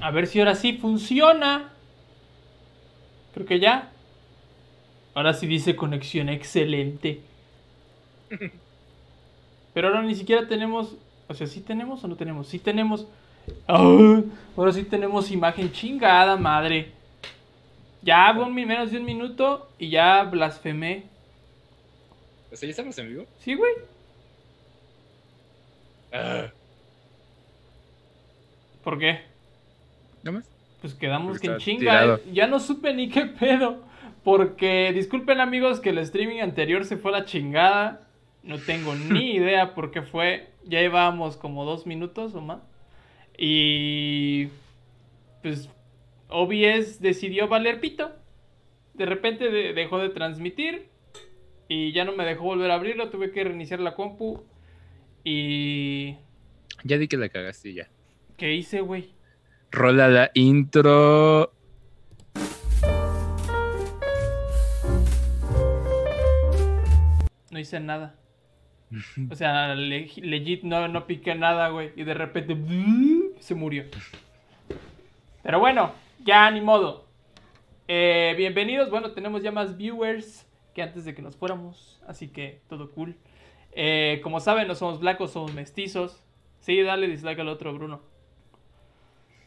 A ver si ahora sí funciona. Creo que ya. Ahora sí dice conexión excelente. Pero ahora ni siquiera tenemos. O sea, ¿sí tenemos o no tenemos? Sí tenemos. Ah, ahora sí tenemos imagen chingada, madre. Ya hago menos de un minuto y ya blasfemé. O sea, ¿ya estamos en vivo? Sí, güey. Ah, ¿Por qué? ¿No más? Pues quedamos que en chinga. tirado. eh. Ya no supe ni qué pedo. Porque, disculpen amigos, que el streaming anterior se fue a la chingada. No tengo ni idea por qué fue. Ya llevábamos como dos minutos o más. Y. Pues. OBS decidió valer pito. De repente de- dejó de transmitir. Y ya no me dejó volver a abrirlo. Tuve que reiniciar la compu. Y. Ya di que la cagaste ya. ¿Qué hice, güey? Rola la intro. No hice nada. O sea, le- legit no, no piqué nada, güey. Y de repente se murió. Pero bueno, ya ni modo. Eh, bienvenidos. Bueno, tenemos ya más viewers que antes de que nos fuéramos. Así que todo cool. Eh, como saben, no somos blancos, somos mestizos. Sí, dale dislike al otro, Bruno.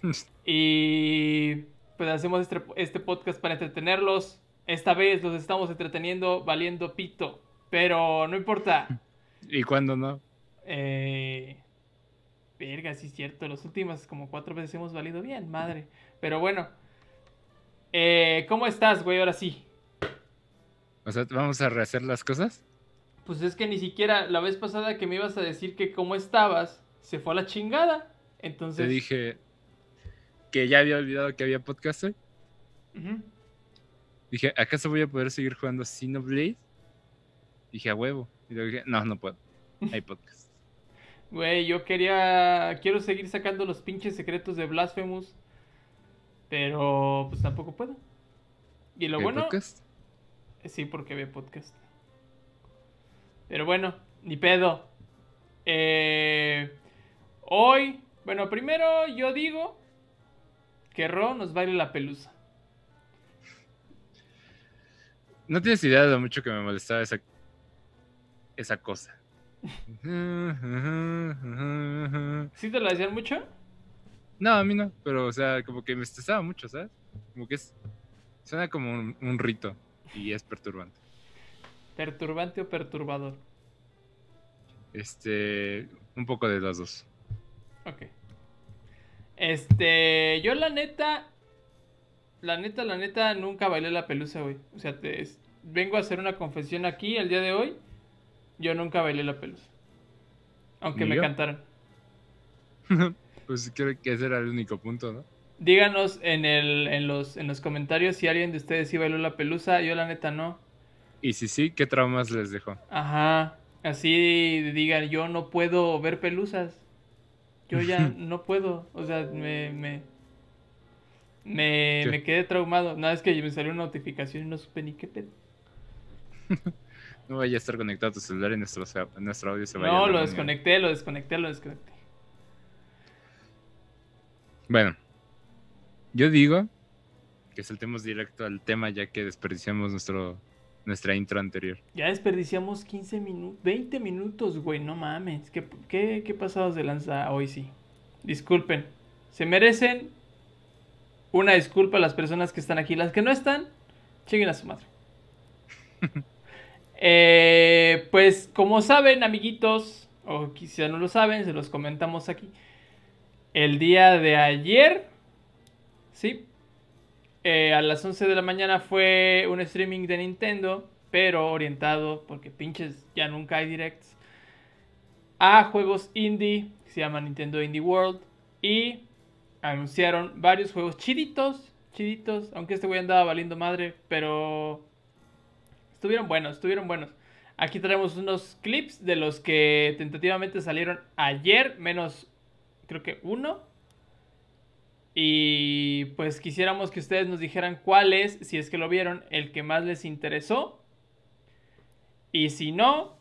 Y pues hacemos este, este podcast para entretenerlos. Esta vez los estamos entreteniendo valiendo pito. Pero no importa. ¿Y cuándo no? Eh, verga, sí es cierto. Las últimas como cuatro veces hemos valido bien, madre. Pero bueno. Eh, ¿Cómo estás, güey? Ahora sí. O sea, ¿vamos a rehacer las cosas? Pues es que ni siquiera la vez pasada que me ibas a decir que cómo estabas, se fue a la chingada. Entonces... Te dije que ya había olvidado que había podcast hoy. Dije, ¿acaso voy a poder seguir jugando Xenoblade? Dije, a huevo. Y luego dije, no, no puedo. Hay podcast. Güey, yo quería. Quiero seguir sacando los pinches secretos de Blasphemous. Pero pues tampoco puedo. Y lo ¿Hay bueno. podcast? Sí, porque ve podcast. Pero bueno, ni pedo. Eh, hoy, bueno, primero yo digo que Ro nos baile la pelusa. No tienes idea de lo mucho que me molestaba esa, esa cosa. ¿Sí te la decían mucho? No, a mí no, pero o sea, como que me estresaba mucho, ¿sabes? Como que es. Suena como un, un rito y es perturbante. ¿Perturbante o perturbador? Este. Un poco de los dos. Ok. Este, yo la neta, la neta, la neta, nunca bailé la pelusa, güey. O sea, te, es- vengo a hacer una confesión aquí el día de hoy. Yo nunca bailé la pelusa. Aunque ¿Ni me yo? cantaran. Pues creo que ese era el único punto, ¿no? Díganos en, el, en, los, en los comentarios si alguien de ustedes sí bailó la pelusa. Yo la neta no. Y si sí, ¿qué traumas les dejó? Ajá. Así digan, yo no puedo ver pelusas. Yo ya no puedo. O sea, me, me, me, me quedé traumado. Nada, es que me salió una notificación y no supe ni qué pedo. No vaya a estar conectado a tu celular y nuestro, nuestro audio se vaya. No, lo desconecté, lo desconecté, lo desconecté. Bueno, yo digo que saltemos directo al tema ya que desperdiciamos nuestro, nuestra intro anterior. Ya desperdiciamos 15 minutos, 20 minutos, güey, no mames. ¿Qué, qué, qué pasados de lanza hoy sí? Disculpen. Se merecen una disculpa a las personas que están aquí. Las que no están, chinguen a su madre. Eh, pues como saben, amiguitos, o quizá no lo saben, se los comentamos aquí. El día de ayer, ¿sí? Eh, a las 11 de la mañana fue un streaming de Nintendo, pero orientado, porque pinches ya nunca hay directs, a juegos indie, que se llama Nintendo Indie World, y anunciaron varios juegos chiditos, chiditos, aunque este güey andaba valiendo madre, pero estuvieron buenos, estuvieron buenos. Aquí tenemos unos clips de los que tentativamente salieron ayer, menos creo que uno. Y pues quisiéramos que ustedes nos dijeran cuál es, si es que lo vieron, el que más les interesó. Y si no,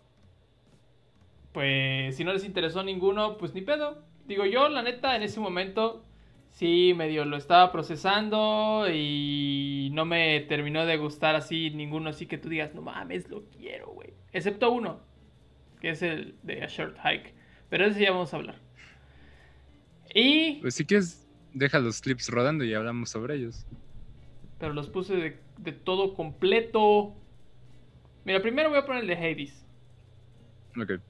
pues si no les interesó ninguno, pues ni pedo. Digo yo, la neta, en ese momento sí, medio lo estaba procesando y no me terminó de gustar así ninguno, así que tú digas, no mames, lo quiero, güey. Excepto uno, que es el de A Short Hike. Pero ese ya vamos a hablar. Y... Pues si quieres, deja los clips rodando y hablamos sobre ellos. Pero los puse de, de todo completo. Mira, primero voy a poner el de Hades. Ok.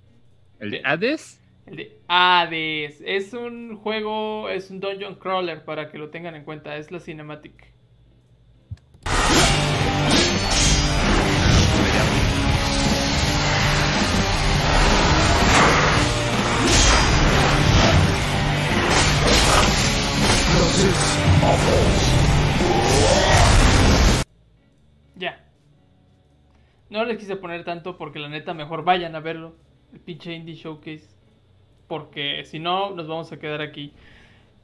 ¿El de. Hades? El de Hades. Es un juego, es un dungeon crawler para que lo tengan en cuenta. Es la cinematic. No les quise poner tanto porque la neta mejor vayan a verlo. El pinche Indie Showcase. Porque si no, nos vamos a quedar aquí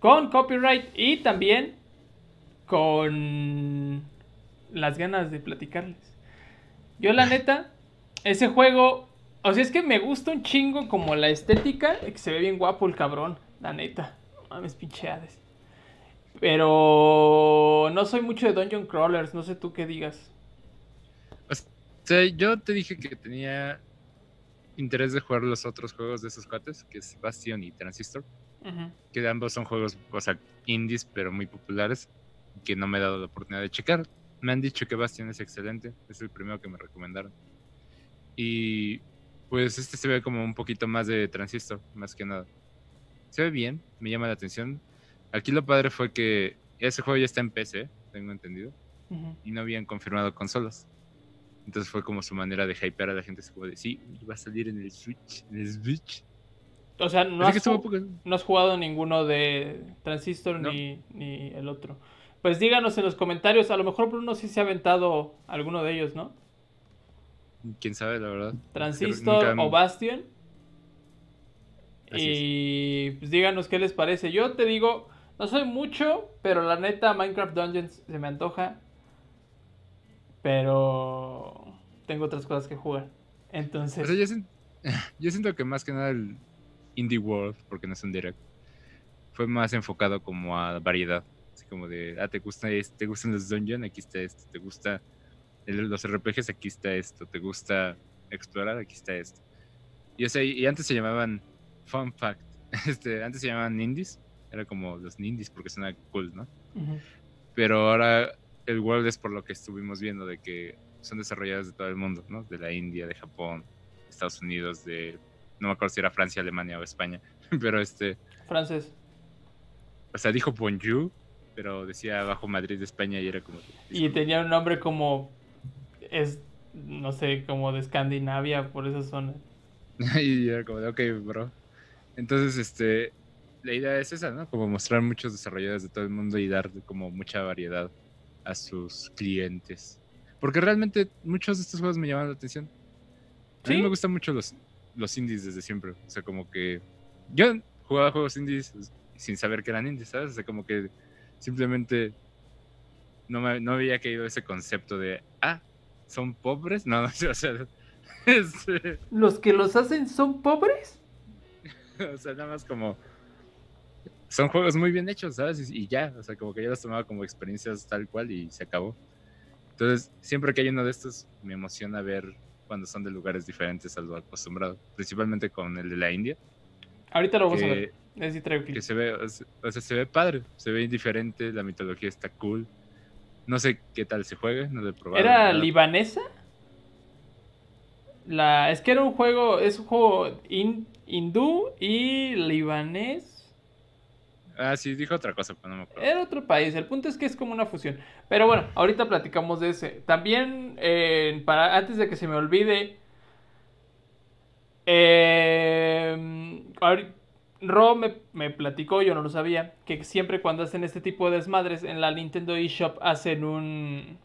con copyright y también con las ganas de platicarles. Yo la neta, ese juego, o sea, es que me gusta un chingo como la estética, que se ve bien guapo el cabrón, la neta. Mames, pinche Hades. Pero no soy mucho de Dungeon Crawlers, no sé tú qué digas. Sea, yo te dije que tenía interés de jugar los otros juegos de esos cuates, que es Bastion y Transistor, que ambos son juegos, o sea, indies, pero muy populares, que no me he dado la oportunidad de checar. Me han dicho que Bastion es excelente, es el primero que me recomendaron. Y pues este se ve como un poquito más de Transistor, más que nada. Se ve bien, me llama la atención. Aquí lo padre fue que ese juego ya está en PC, tengo entendido, y no habían confirmado consolas. Entonces fue como su manera de hypear a la gente. Se puede decir, sí, va a salir en el Switch. En el Switch. O sea, no has, no has jugado ninguno de Transistor No. ni, ni el otro. Pues díganos en los comentarios, a lo mejor Bruno sí se ha aventado alguno de ellos, ¿no? Quién sabe, la verdad. Transistor Nunca- o Bastion. Así y pues díganos qué les parece. Yo te digo, no soy mucho, pero la neta Minecraft Dungeons se me antoja. Pero tengo otras cosas que jugar. Entonces, O sea, yo, sien- yo siento que más que nada el Indie World, porque no es un direct, fue más enfocado como a variedad. Así como de, ah, te, gusta te gustan los dungeons, aquí está esto. Te gusta el- los RPGs, aquí está esto. Te gusta explorar, aquí está esto. Y, o sea, y antes se llamaban, fun fact, este, antes se llamaban indies. Era como los nindies porque suena cool, ¿no? ujú. Pero ahora el World es por lo que estuvimos viendo, de que son desarrolladas de todo el mundo, ¿no? De la India, de Japón, Estados Unidos, de... No me acuerdo si era Francia, Alemania o España. Pero este... francés. O sea, dijo Bonjour, pero decía abajo Madrid de España y era como... Y tenía un nombre como. Es. No sé, como de Escandinavia, por esa zona. y era como de, ok, bro. Entonces, este... La idea es esa, ¿no? Como mostrar muchos desarrolladores de todo el mundo y dar como mucha variedad a sus clientes. Porque realmente muchos de estos juegos me llaman la atención. A mí ¿Sí? me gustan mucho los, los indies desde siempre. O sea, como que yo jugaba juegos indies sin saber que eran indies, ¿sabes? O sea, como que simplemente no me, no había caído ese concepto de, ah, ¿son pobres? No, no, o sea, este, ¿Los que los hacen son pobres? o sea, nada más como... Son juegos muy bien hechos, ¿sabes? Y, y ya, o sea, como que yo los tomaba como experiencias tal cual y se acabó. Entonces, siempre que hay uno de estos, me emociona ver cuando son de lugares diferentes a lo acostumbrado. Principalmente con el de la India, Ahorita lo vamos a ver. Es que se ve, o sea, o sea, se ve padre, se ve diferente, la mitología está cool. No sé qué tal se juegue, no lo he probado. ¿Era libanesa? La, es que era un juego, es un juego hin- hindú y libanés. Ah, sí, dijo otra cosa, pero no me acuerdo. Era otro país, el punto es que es como una fusión. Pero bueno, ahorita platicamos de ese. También, eh, para, antes de que se me olvide, eh, ahori- Ro me, me platicó, yo no lo sabía, que siempre cuando hacen este tipo de desmadres en la Nintendo eShop hacen un,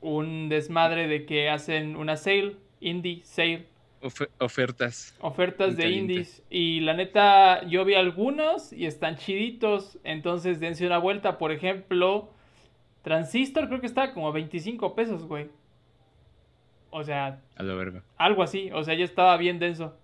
un desmadre de que hacen una sale, indie sale, Ofe- ofertas. ofertas de indies. Y la neta, yo vi algunos y están chiditos. Entonces dense una vuelta. Por ejemplo, Transistor creo que está como a 25 pesos, güey. O sea, A la verga. algo así. O sea, ya estaba bien denso.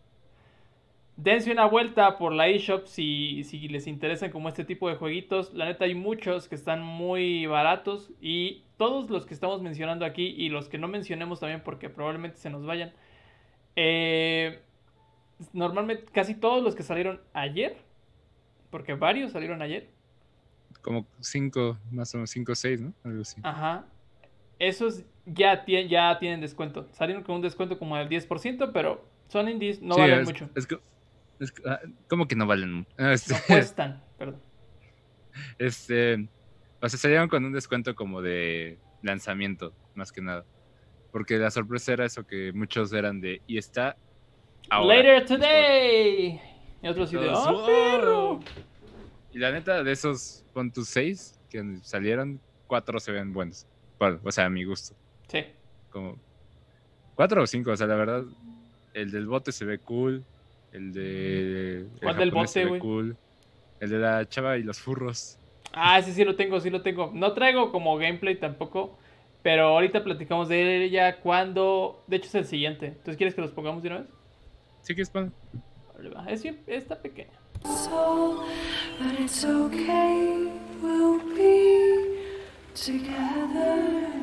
dense una vuelta por la eShop si, si les interesan como este tipo de jueguitos. La neta hay muchos que están muy baratos y todos los que estamos mencionando aquí y los que no mencionemos también porque probablemente se nos vayan. Eh, normalmente casi todos los que salieron ayer, porque varios salieron ayer. Como 5, más o menos 5 o 6, ¿no? Algo así. Ajá. Esos ya, ya tienen descuento. Salieron con un descuento como del 10%, pero son indies, no valen mucho. Es ah, ¿Cómo que no valen mucho? Este, no cuestan, perdón. Este, o sea, salieron con un descuento como de lanzamiento, más que nada. Porque la sorpresa era eso que muchos eran de, y está Later today. Y otros sí de, oh, perro. Y la neta, de esos, pon tus seis que salieron, cuatro se ven buenos. Bueno, o sea, a mi gusto. Sí. Como cuatro o cinco, o sea, la verdad, el del bote se ve cool. El de. ¿Cuál del bote, güey? Cool. El de la chava y los furros. Ah, sí, sí lo tengo, sí lo tengo. No traigo como gameplay tampoco. Pero ahorita platicamos de ella cuando. De hecho, es el siguiente. Entonces, ¿quieres que los pongamos de una vez? Sí que es pan. Es está pequeña. but it's okay, we'll be together,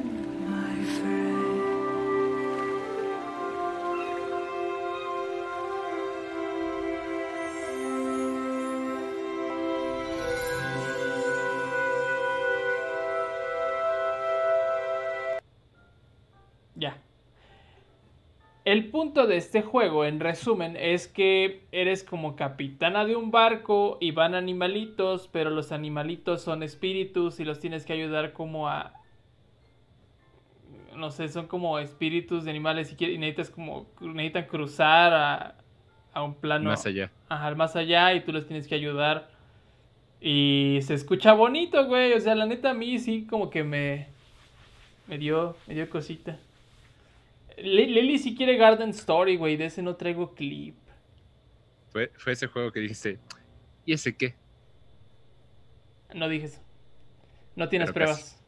El punto de este juego, en resumen, es que eres como capitana de un barco y van animalitos, pero los animalitos son espíritus y los tienes que ayudar como a... No sé, son como espíritus de animales y, necesitas como... Necesitan cruzar a, a un plano... Más allá. Ajá, más allá y tú los tienes que ayudar. Y se escucha bonito, güey. O sea, la neta a mí sí como que me... Me dio, me dio cosita. Lily si quiere Garden Story, güey. De ese no traigo clip. Fue, fue ese juego que dijiste. ¿Y ese qué? No dije eso. No tienes pruebas.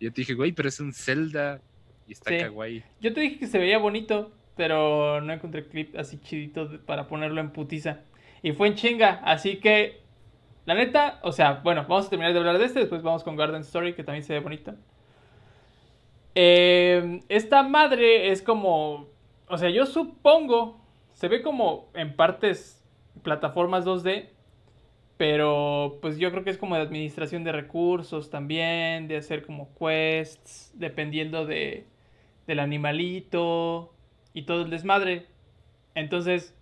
Yo te dije, güey, pero es un Zelda. Y está sí. kawaii. Yo te dije que se veía bonito. Pero no encontré clip así chidito para ponerlo en putiza. Y fue en chinga. Así que. La neta, o sea, bueno, vamos a terminar de hablar de este. Después vamos con Garden Story, que también se ve bonito. Eh, esta madre es como, o sea, yo supongo, se ve como en partes plataformas 2D, pero pues yo creo que es como de administración de recursos también, de hacer como quests, dependiendo de, del animalito y todo el desmadre. Entonces,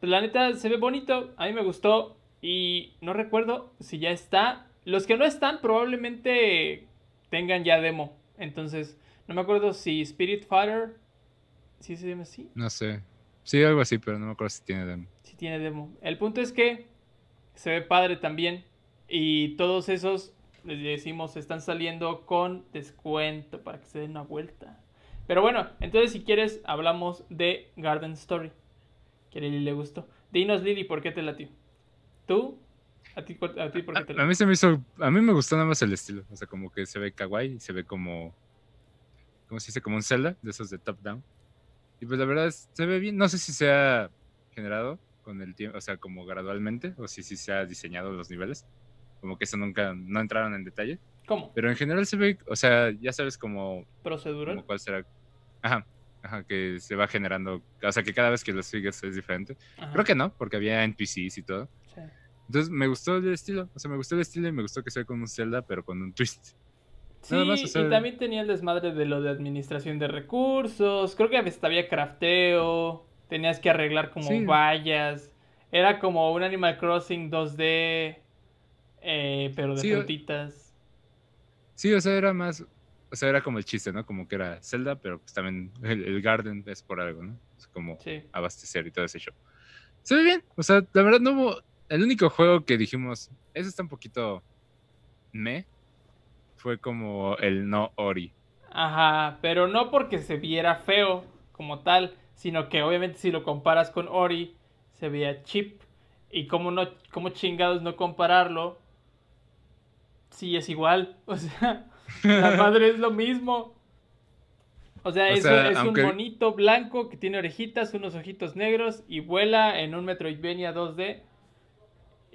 pues la neta se ve bonito, a mí me gustó y no recuerdo si ya está. Los que no están probablemente tengan ya demo. Entonces, no me acuerdo si Spirit Fighter. ¿Sí se llama así? No sé. Sí, algo así, pero no me acuerdo si tiene demo. Si tiene demo. El punto es que se ve padre también. Y todos esos, les decimos, están saliendo con descuento para que se den una vuelta. Pero bueno, entonces si quieres, hablamos de Garden Story. Que a Lili le gustó. Dinos, Lili, ¿por qué te latió? ¿Tú? ¿A ti, por qué te A mí se me hizo. A mí me gustó nada más el estilo. O sea, como que se ve kawaii, se ve como. ¿Cómo se dice? Como un Zelda, de esos de top-down. Y pues la verdad se ve bien. No sé si se ha generado con el tiempo, o sea, como gradualmente, o si, si se ha diseñado los niveles. Como que eso nunca. No entraron en detalle. ¿Cómo? Pero en general se ve, o sea, ya sabes como. ¿Procedural? Como cuál será. Ajá. Ajá, que se va generando. O sea, que cada vez que lo sigues es diferente. Creo que no, porque había NPCs y todo. Sí. Entonces me gustó el estilo, o sea, me gustó el estilo y me gustó que sea con un Zelda, pero con un twist. Sí, y también tenía el desmadre de lo de administración de recursos, creo que había crafteo, tenías que arreglar como vallas, era como un Animal Crossing 2D, eh, pero de frutitas. Sí, o sea, era más, o sea, era como el chiste, ¿no? Como que era Zelda, pero pues también el, Garden es por algo, ¿no? Es como abastecer y todo ese show. Se ve bien, o sea, la verdad no hubo el único juego que dijimos, ese está un poquito me, fue como el no Ori. Ajá, pero no porque se viera feo como tal, sino que obviamente si lo comparas con Ori, se veía chip. Y como no, como chingados no compararlo, sí es igual. O sea, la madre es lo mismo. O sea, O es, sea, un, es aunque- un monito blanco que tiene orejitas, unos ojitos negros y vuela en un Metroidvania 2D.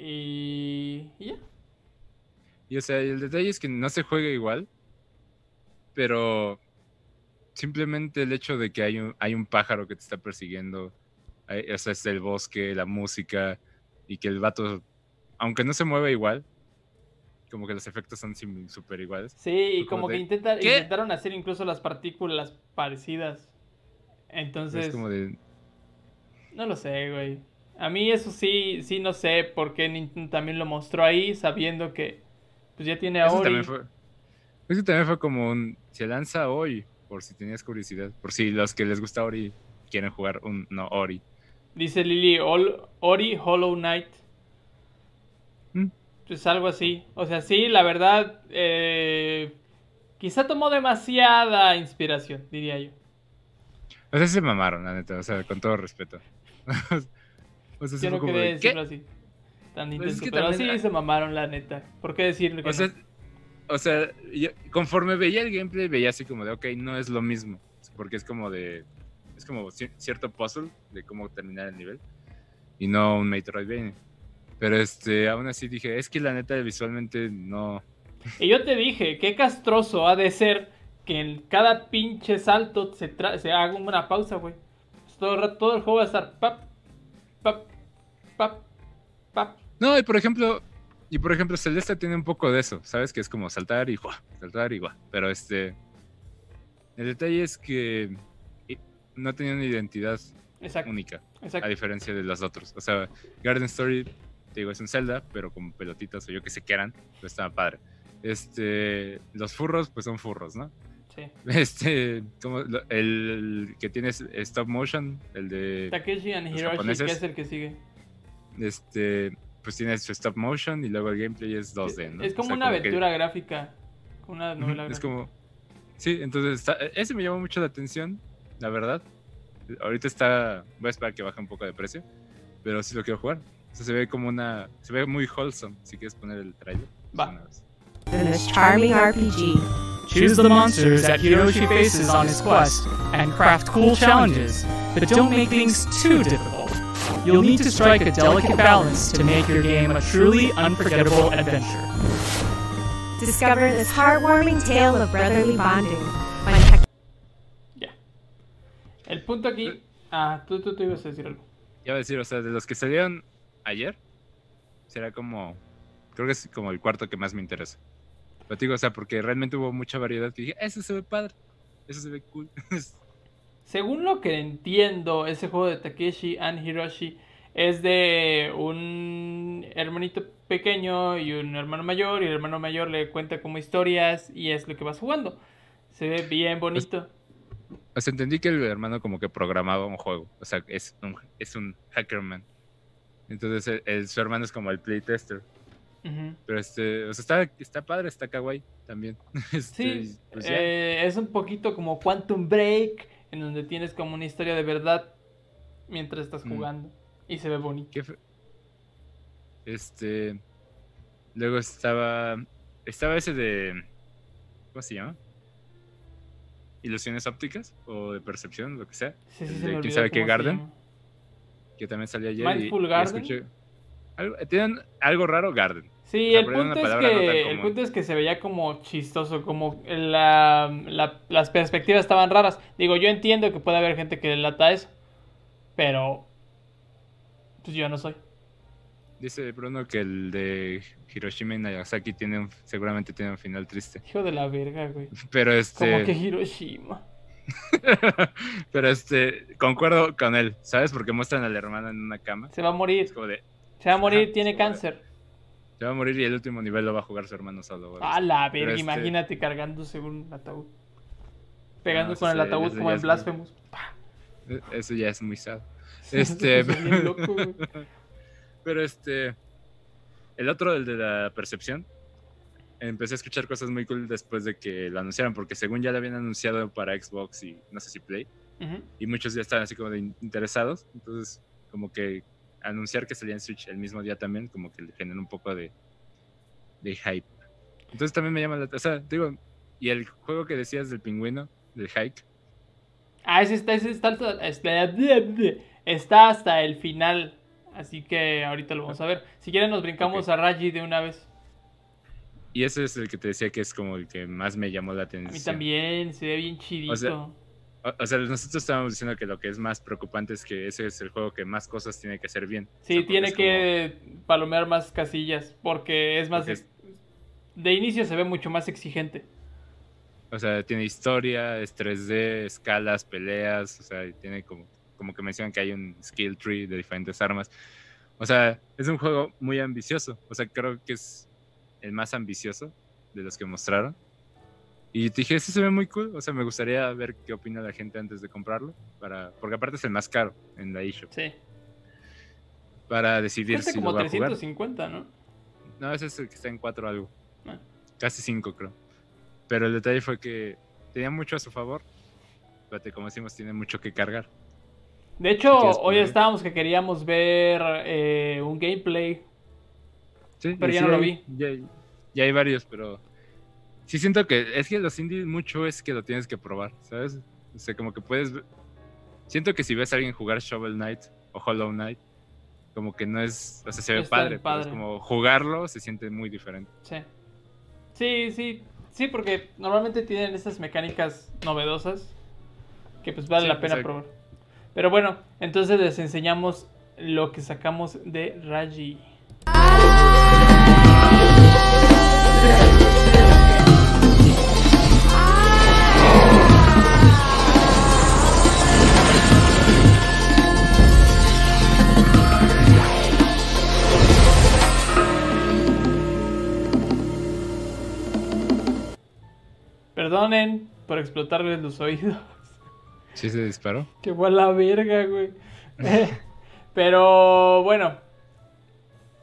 Y, y ya. Y o sea, el detalle es que no se juega igual, pero simplemente el hecho de que hay un, hay un pájaro que te está persiguiendo, hay- o sea, es el bosque, la música, y que el vato, aunque no se mueve igual, como que los efectos son súper iguales. Sí, y como que intenta- intentaron hacer incluso las partículas parecidas. Entonces, es como de, no lo sé, güey. A mí eso sí, sí no sé por qué Nintendo también lo mostró ahí, sabiendo que pues ya tiene a Eso Ori. también fue. Eso también fue como un. Se lanza hoy, por si tenías curiosidad. Por si los que les gusta Ori quieren jugar un. No, Ori. Dice Lily, Ori Hollow Knight. Mm. Pues algo así. O sea, sí, la verdad, eh, quizá tomó demasiada inspiración, diría yo. O sea, se mamaron, la neta. O sea, con todo respeto. o sea, sí Yo fue no como quería de, decirlo ¿qué? así. Tan Pues es intenso, que pero también sí hay- se mamaron, la neta. ¿Por qué decirlo que O sea, no? o sea yo- conforme veía el gameplay, veía así como de, ok, no es lo mismo. Porque es como de. Es como ci- cierto puzzle de cómo terminar el nivel. Y no un Metroidvania. Pero este, aún así dije, es que la neta visualmente no. Y yo te dije, qué castroso ha de ser que en cada pinche salto se, tra- se haga una pausa, güey. Todo, el rato- todo el juego va a estar pap, pap. No, y por ejemplo, y por ejemplo, Celeste tiene un poco de eso, ¿sabes? Que es como saltar y ¡guau! saltar y ¡guau! Pero este. El detalle es que i- no tenía una identidad Exacto, única, a exacto. diferencia de los otros. O sea, Garden Story, te digo, es un Zelda, pero con pelotitas o yo que sé qué eran, pero estaba padre. Este, los furros, pues son furros, ¿no? Sí. Este, como el que tiene stop motion, el de. Takeshi and Hiroshi, que es el que sigue. Este, pues tiene su stop motion y luego el gameplay es 2D, ¿no? Es O como sea, una que- aventura gráfica. Una novela Es gráfica. como. Sí, entonces está- ese me llamó mucho la atención, la verdad. Ahorita está. Voy a esperar que baje un poco de precio, pero sí lo quiero jugar. O sea, se ve como una. Se ve muy wholesome. Si quieres poner el trailer. Va. Una vez. in this charming RPG. Choose the monsters that Hiroshi faces on his quest and craft cool challenges, but don't make things too difficult. You'll need to strike a delicate balance to make your game a truly unforgettable adventure. Discover this heartwarming tale of brotherly bonding. El punto aquí. Ah, tú, tú, tú ibas a decir algo. Voy a decir, o sea, de los que salieron ayer, será como. Creo que es como el cuarto que más me interesa. Te digo, o sea, porque realmente hubo mucha variedad que dije, eso se ve padre. Eso se ve cool. Según lo que entiendo, ese juego de Takeshi and Hiroshi es de un hermanito pequeño y un hermano mayor, y el hermano mayor le cuenta como historias y es lo que vas jugando. Se ve bien bonito. O sea, entendí que el hermano como que programaba un juego. O sea, es un, es un hackerman. Entonces, el- el- su hermano es como el playtester. Ujú. Pero este, o sea, está, está padre, está kawaii también. Este, Sí, pues eh, es un poquito como Quantum Break, en donde tienes como una historia de verdad mientras estás Mm. jugando. Y se ve bonito. Este. Luego estaba. Estaba ese de. ¿Cómo se llama? Ilusiones ópticas o de percepción, lo que sea. Sí, sí, se de quién sabe qué Garden. Que también salió ayer. Mindful y Garden. escuché- algo- tienen algo raro Garden. Sí, O sea, el punto, es que, el punto es que se veía como chistoso, como la, la- las perspectivas estaban raras. Digo, yo entiendo que puede haber gente que le lata eso, pero pues yo no soy. Dice Bruno que el de Hiroshima y Nagasaki tiene un- seguramente tiene un final triste. Hijo de la verga, güey. Pero este. Como que Hiroshima. pero este. Concuerdo con él, ¿sabes? Porque muestran al hermano en una cama. Se va a morir. Es como de. Se va a morir, Ajá, tiene se va a- cáncer. Se va a morir y el último nivel lo va a jugar su hermano solo. A la verga, este- imagínate cargándose un ataúd. Pegando No, con el ataúd como en muy- Blasphemous. E- Eso ya es muy sad. Este- loco. Pero este. El otro, el de la percepción. Empecé a escuchar cosas muy cool después de que lo anunciaron, porque según ya lo habían anunciado para Xbox y no sé si Play, y muchos ya estaban así como de in- interesados. Entonces, como que anunciar que salía en Switch el mismo día también, como que le generó un poco de, de hype. Entonces también me llama la O sea, digo, y el juego que decías del pingüino, del hike, Ah, ese está, ese está, hasta- está, hasta el final. Así que ahorita lo vamos a ver. Si quieren nos brincamos a Raji de una vez. Y ese es el que te decía que es como el que más me llamó la A atención. mí también, se ve bien chidito. O sea, O, o sea, nosotros estábamos diciendo que lo que es más preocupante es que ese es el juego que más cosas tiene que hacer bien. O sí, sea, tiene como- que palomear más casillas. Porque es más... Porque es- De inicio se ve mucho más exigente. O sea, tiene historia, es 3D, escalas, peleas, o sea, tiene como, como que mencionan que hay un skill tree de diferentes armas. O sea, es un juego muy ambicioso. O sea, creo que es el más ambicioso de los que mostraron. Y te dije, ese se ve muy cool. O sea, me gustaría ver qué opina la gente antes de comprarlo. Para, porque aparte es el más caro en la eShop. Sí. Para decidir Cuesta si lo como va a jugar. 350, ¿no? No, ese es el que está en 4 algo. Ah. Casi 5 creo. Pero el detalle fue que tenía mucho a su favor. Pero como decimos, tiene mucho que cargar. De hecho, ¿Quieres hoy estábamos que queríamos ver eh, un gameplay. Sí, Pero ya sí no lo vi. Ya hay varios, pero sí siento que es que los indies mucho es que lo tienes que probar, ¿sabes? O sea, como que puedes... Siento que si ves a alguien jugar Shovel Knight o Hollow Knight, como que no es... O sea, se ve Está padre, pero es como jugarlo se siente muy diferente. Sí. Sí, sí. Sí, porque normalmente tienen estas mecánicas novedosas que pues vale Sí, la pena exacto. probar. Pero bueno, entonces les enseñamos lo que sacamos de Raji. Perdonen por explotarles los oídos. ¿Sí se disparó? Que fue a la verga, güey. Pero bueno.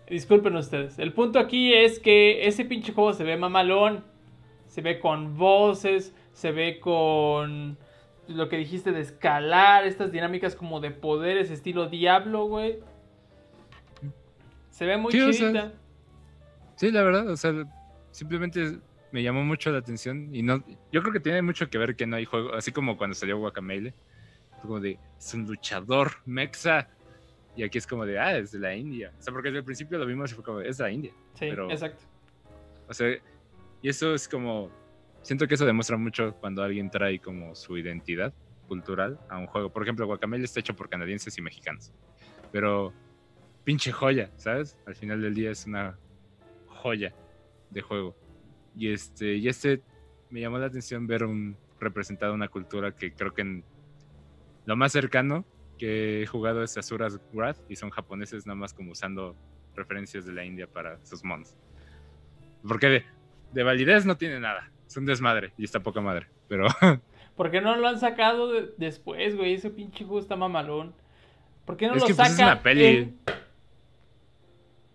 Disculpen ustedes. El punto aquí es que ese pinche juego se ve mamalón. Se ve con voces. Se ve con lo que dijiste de escalar. Estas dinámicas como de poderes estilo Diablo, güey. Se ve muy Sí, o sea, chidita. Sí, la verdad, o sea, simplemente me llamó mucho la atención y no, yo creo que tiene mucho que ver que no hay juego, así como cuando salió Guacamele, como de, es un luchador mexa, y aquí es como de, ah, es de la India, o sea, porque desde el principio lo vimos y fue como, es de la India, Sí, pero- exacto. o sea, y eso es como, siento que eso demuestra mucho cuando alguien trae como su identidad cultural a un juego, por ejemplo, Guacamele está hecho por canadienses y mexicanos, pero pinche joya, ¿sabes? Al final del día es una joya de juego. Y este, y este me llamó la atención ver un representado una cultura que creo que en- lo más cercano que he jugado es Asura's Wrath y son japoneses nada más como usando referencias de la India para sus mons. Porque de, de validez no tiene nada. Es un desmadre y está poca madre. Pero ¿Por qué no lo han sacado de- después, güey? Ese pinche juego está mamalón. ¿Por qué no Es lo que, pues, sacan es una peli. en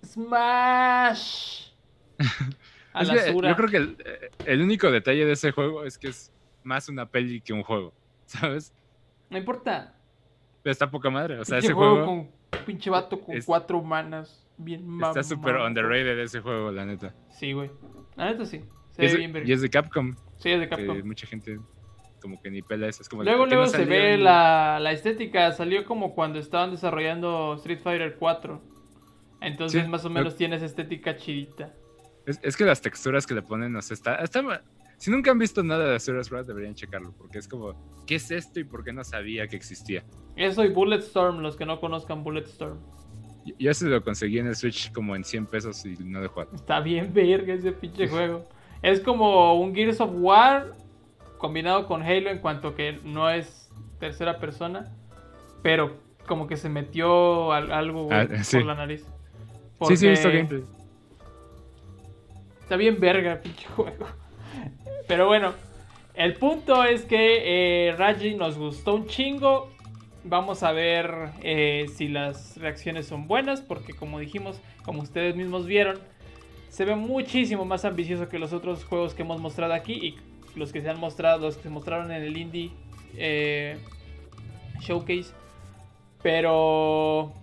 Smash? A es la que Asura. yo creo que el, el único detalle de ese juego es que es más una peli que un juego. ¿Sabes? No importa. Pero está poca madre. O sea, pinche ese juego, juego con pinche vato con es- cuatro humanas. Bien mamado. está súper underrated ese juego, la neta. Sí, güey. La neta sí. Se Y ve es, bien verga. y es de Capcom. Sí, es de que Capcom. mucha gente como que ni pela eso. Es como de, Luego, ¿por qué luego no se ve en- la, la estética. Salió como cuando estaban desarrollando Street Fighter 4. Entonces, Sí, más o lo- menos tiene esa estética chidita. Es, es que las texturas que le ponen, o sea, está, está Si nunca han visto nada de Asura's Wrath, deberían checarlo. Porque es como, ¿qué es esto y por qué no sabía que existía? Eso y Bulletstorm, los que no conozcan Bulletstorm. Yo- Yo se lo conseguí en el Switch como en 100 pesos y no de jugar. Está bien verga ese pinche juego. Es como un Gears of War combinado con Halo en cuanto que no es tercera persona, pero como que se metió al- algo Ah, sí. por la nariz. Sí, sí, he visto gameplay. Está bien verga pinche juego. Pero bueno, el punto es que eh, Raji nos gustó un chingo. Vamos a ver eh, si las reacciones son buenas, porque como dijimos, como ustedes mismos vieron, se ve muchísimo más ambicioso que los otros juegos que hemos mostrado aquí y los que se han mostrado, los que se mostraron en el indie eh, showcase. Pero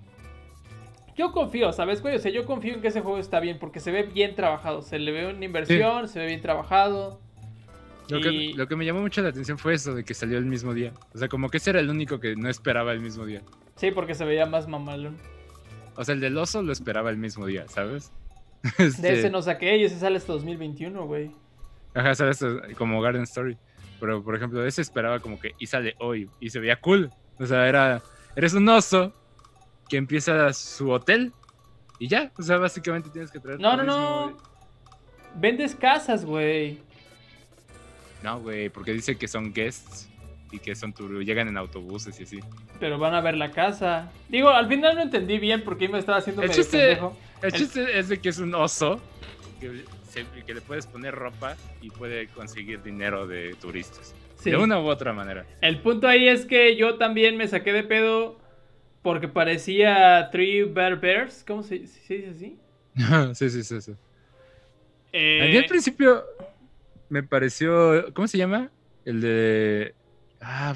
yo confío, ¿sabes, güey? O sea, yo confío en que ese juego está bien porque se ve bien trabajado. Se le ve una inversión, se ve bien trabajado. Lo, que, Y- lo que me llamó mucho la atención fue eso de que salió el mismo día. O sea, como que ese era el único que no esperaba el mismo día. Sí, porque se veía más mamalón. O sea, el del oso lo esperaba el mismo día, ¿sabes? De Este, ese no saqué y ese sale hasta 2021, güey. Ajá, ¿sabes? Como Garden Story. Pero, por ejemplo, ese esperaba como que y sale hoy y se veía cool. O sea, era. Eres un oso que empieza su hotel y ya. O sea, básicamente tienes que traer. No, no, no. Vendes casas, güey. No, güey, porque dice que son guests y que son tur- llegan en autobuses y así. Pero van a ver la casa. Digo, al final no entendí bien porque me estaba haciendo El medio chiste- pendejo. El El- chiste es de que es un oso que, se- que le puedes poner ropa y puede conseguir dinero de turistas. Sí. De una u otra manera. El punto ahí es que yo también me saqué de pedo porque parecía Three Bear Bears. ¿Cómo se, se dice así? sí, sí, sí, sí. Eh, A mí al principio me pareció. ¿Cómo se llama? El de. Ah.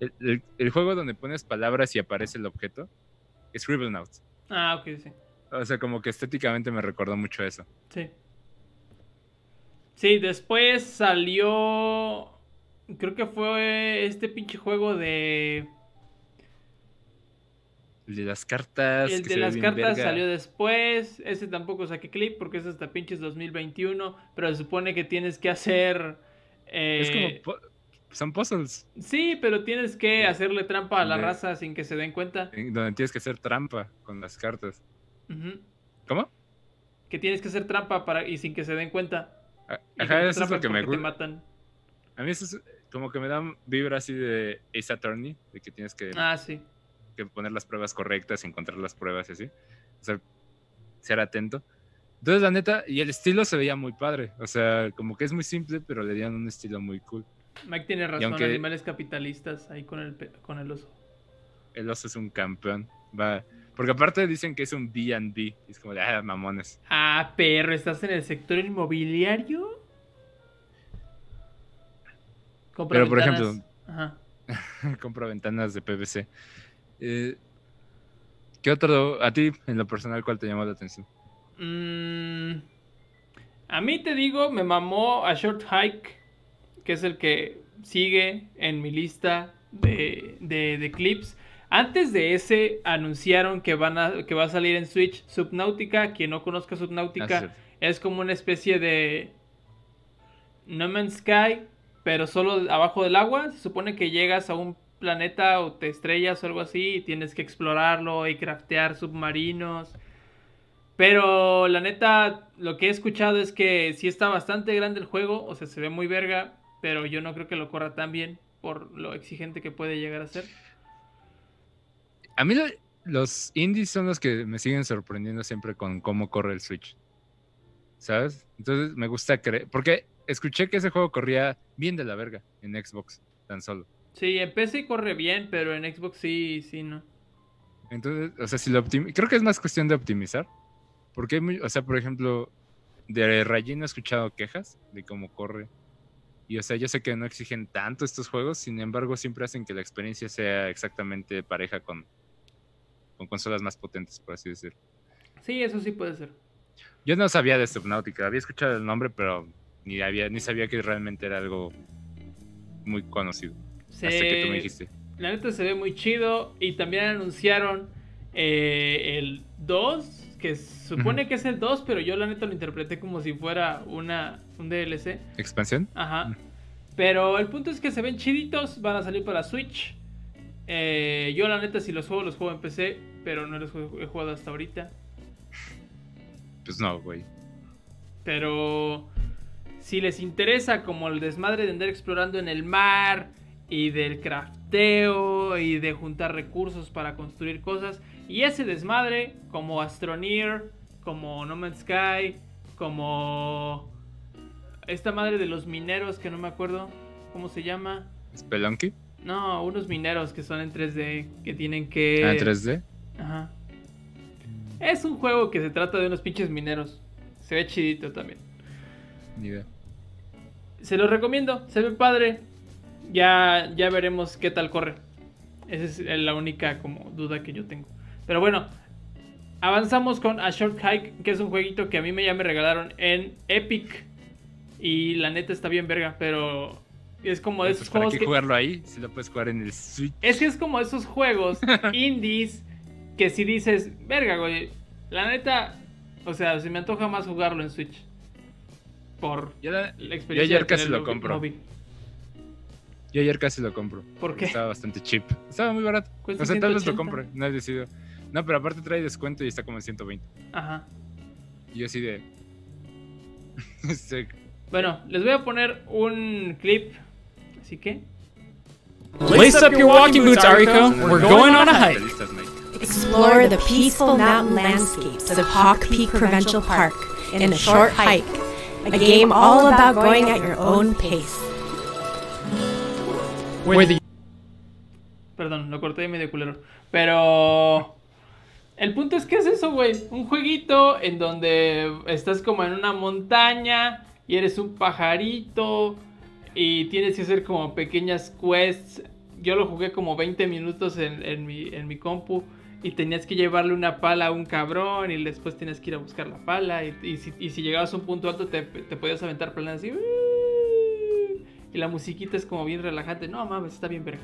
El, el- el juego donde pones palabras y aparece el objeto. Scribblenaut. Ah, ok, sí. O sea, como que estéticamente me recordó mucho eso. Sí. Sí, después salió. Creo que fue este pinche juego de. El de las cartas. El de las cartas verga. salió después. Ese tampoco saqué clip porque es hasta pinches 2021. Pero se supone que tienes que hacer. Es eh, como. pu- Son puzzles. Sí, pero tienes que hacerle trampa a la De- raza sin que se den cuenta. en Donde tienes que hacer trampa con las cartas. ¿Cómo? Que tienes que hacer trampa para y sin que se den cuenta. Ajá, que eso es lo que me gusta. matan. A mí eso es como que me da vibra así de Ace Attorney, de que tienes que, Ah, sí. Que poner las pruebas correctas, encontrar las pruebas y así. O sea, ser atento. Entonces, la neta, y el estilo se veía muy padre. O sea, como que es muy simple, pero le dieron un estilo muy cool. Mike tiene razón, aunque- animales capitalistas ahí con el, con el oso. El oso es un campeón. Va. Porque aparte dicen que es un B&B. y Es como de, ah, mamones. Ah, perro, ¿estás en el sector inmobiliario? Compra Pero, por ventanas. ejemplo- Ajá. Compro ventanas de PVC. Eh, ¿Qué otro, a ti, en lo personal, cuál te llamó la atención? Mm, a mí te digo, me mamó a Short Hike, que es el que sigue en mi lista de, de- de clips. Antes de ese anunciaron que, van a, que va a salir en Switch Subnautica. Quien no conozca Ah, Subnautica, cierto. es como una especie de No Man's Sky, pero solo abajo del agua. Se supone que llegas a un planeta o te estrellas o algo así y tienes que explorarlo y craftear submarinos. Pero la neta, lo que he escuchado es que sí está bastante grande el juego, o sea, se ve muy verga, pero yo no creo que lo corra tan bien por lo exigente que puede llegar a ser. A mí lo- los indies son los que me siguen sorprendiendo siempre con cómo corre el Switch. ¿Sabes? Entonces me gusta creer. Porque escuché que ese juego corría bien de la verga en Xbox, tan solo. Sí, en PC corre bien, pero en Xbox sí, sí, no. Entonces, o sea, si lo Creo que es más cuestión de optimizar. Porque hay muy. O sea, por ejemplo, de Rayín he escuchado quejas de cómo corre. Y o sea, yo sé que no exigen tanto estos juegos, sin embargo, siempre hacen que la experiencia sea exactamente pareja con, con consolas más potentes, por así decirlo. Sí, eso sí puede ser. Yo no sabía de Subnautica, había escuchado el nombre, pero ni, había, ni sabía que realmente era algo muy conocido. Se- Hasta que tú me dijiste. La neta se ve muy chido. Y también anunciaron eh, el 2, que supone que es el 2, pero yo la neta lo interpreté como si fuera una, un DLC. ¿Expansión? Ajá. Mm. Pero el punto es que se ven chiditos, van a salir para Switch. Eh, yo la neta si los juego, los juego en PC, pero no los he jugado hasta ahorita. Pues no, güey. Pero si les interesa como el desmadre de andar explorando en el mar y del crafteo y de juntar recursos para construir cosas y ese desmadre como Astroneer, como No Man's Sky, como esta madre de los mineros que no me acuerdo cómo se llama. ¿Spelunky? No, unos mineros que son en 3D que tienen que Ah, en 3D. Ajá. Es un juego que se trata de unos pinches mineros. Se ve chidito también. Ni idea. Se los recomiendo, se ve padre. Ya, ya veremos qué tal corre. Esa es la única como duda que yo tengo. Pero bueno, avanzamos con A Short Hike, que es un jueguito que a mí me ya me regalaron en Epic. Y la neta está bien verga, pero es como de Pues, esos ¿Para juegos qué que... jugarlo ahí? Si lo puedes jugar en el Switch. Es que es como esos juegos indies que si dices, verga, güey, la neta, o sea, se me antoja más jugarlo en Switch. Por Yo, la- la yo experiencia. ayer casi lo compro. Yo ayer casi lo compro. ¿Por porque qué? Estaba bastante cheap. Estaba muy barato. O sea, tal vez lo 180. compre. No he decidido. No, pero aparte trae descuento y está como en 120. Ajá. Y yo así de. Bueno, les voy a poner un clip. Así que. Lace up your walking boots, Ariko. We're going on a hike. Explore the peaceful mountain landscapes of Hawk Peak Provincial Park in a short hike. A game all about going at your own pace. Perdón, lo corté medio culero. Pero. El punto es que es eso, güey. Un jueguito en donde estás como en una montaña y eres un pajarito y tienes que hacer como pequeñas quests. Yo lo jugué como 20 minutos en, en mi, en mi compu y tenías que llevarle una pala a un cabrón y después tenías que ir a buscar la pala y, y si, y si llegabas a un punto alto te, te podías aventar planas así. Y la musiquita es como bien relajante. No mames, está bien verga.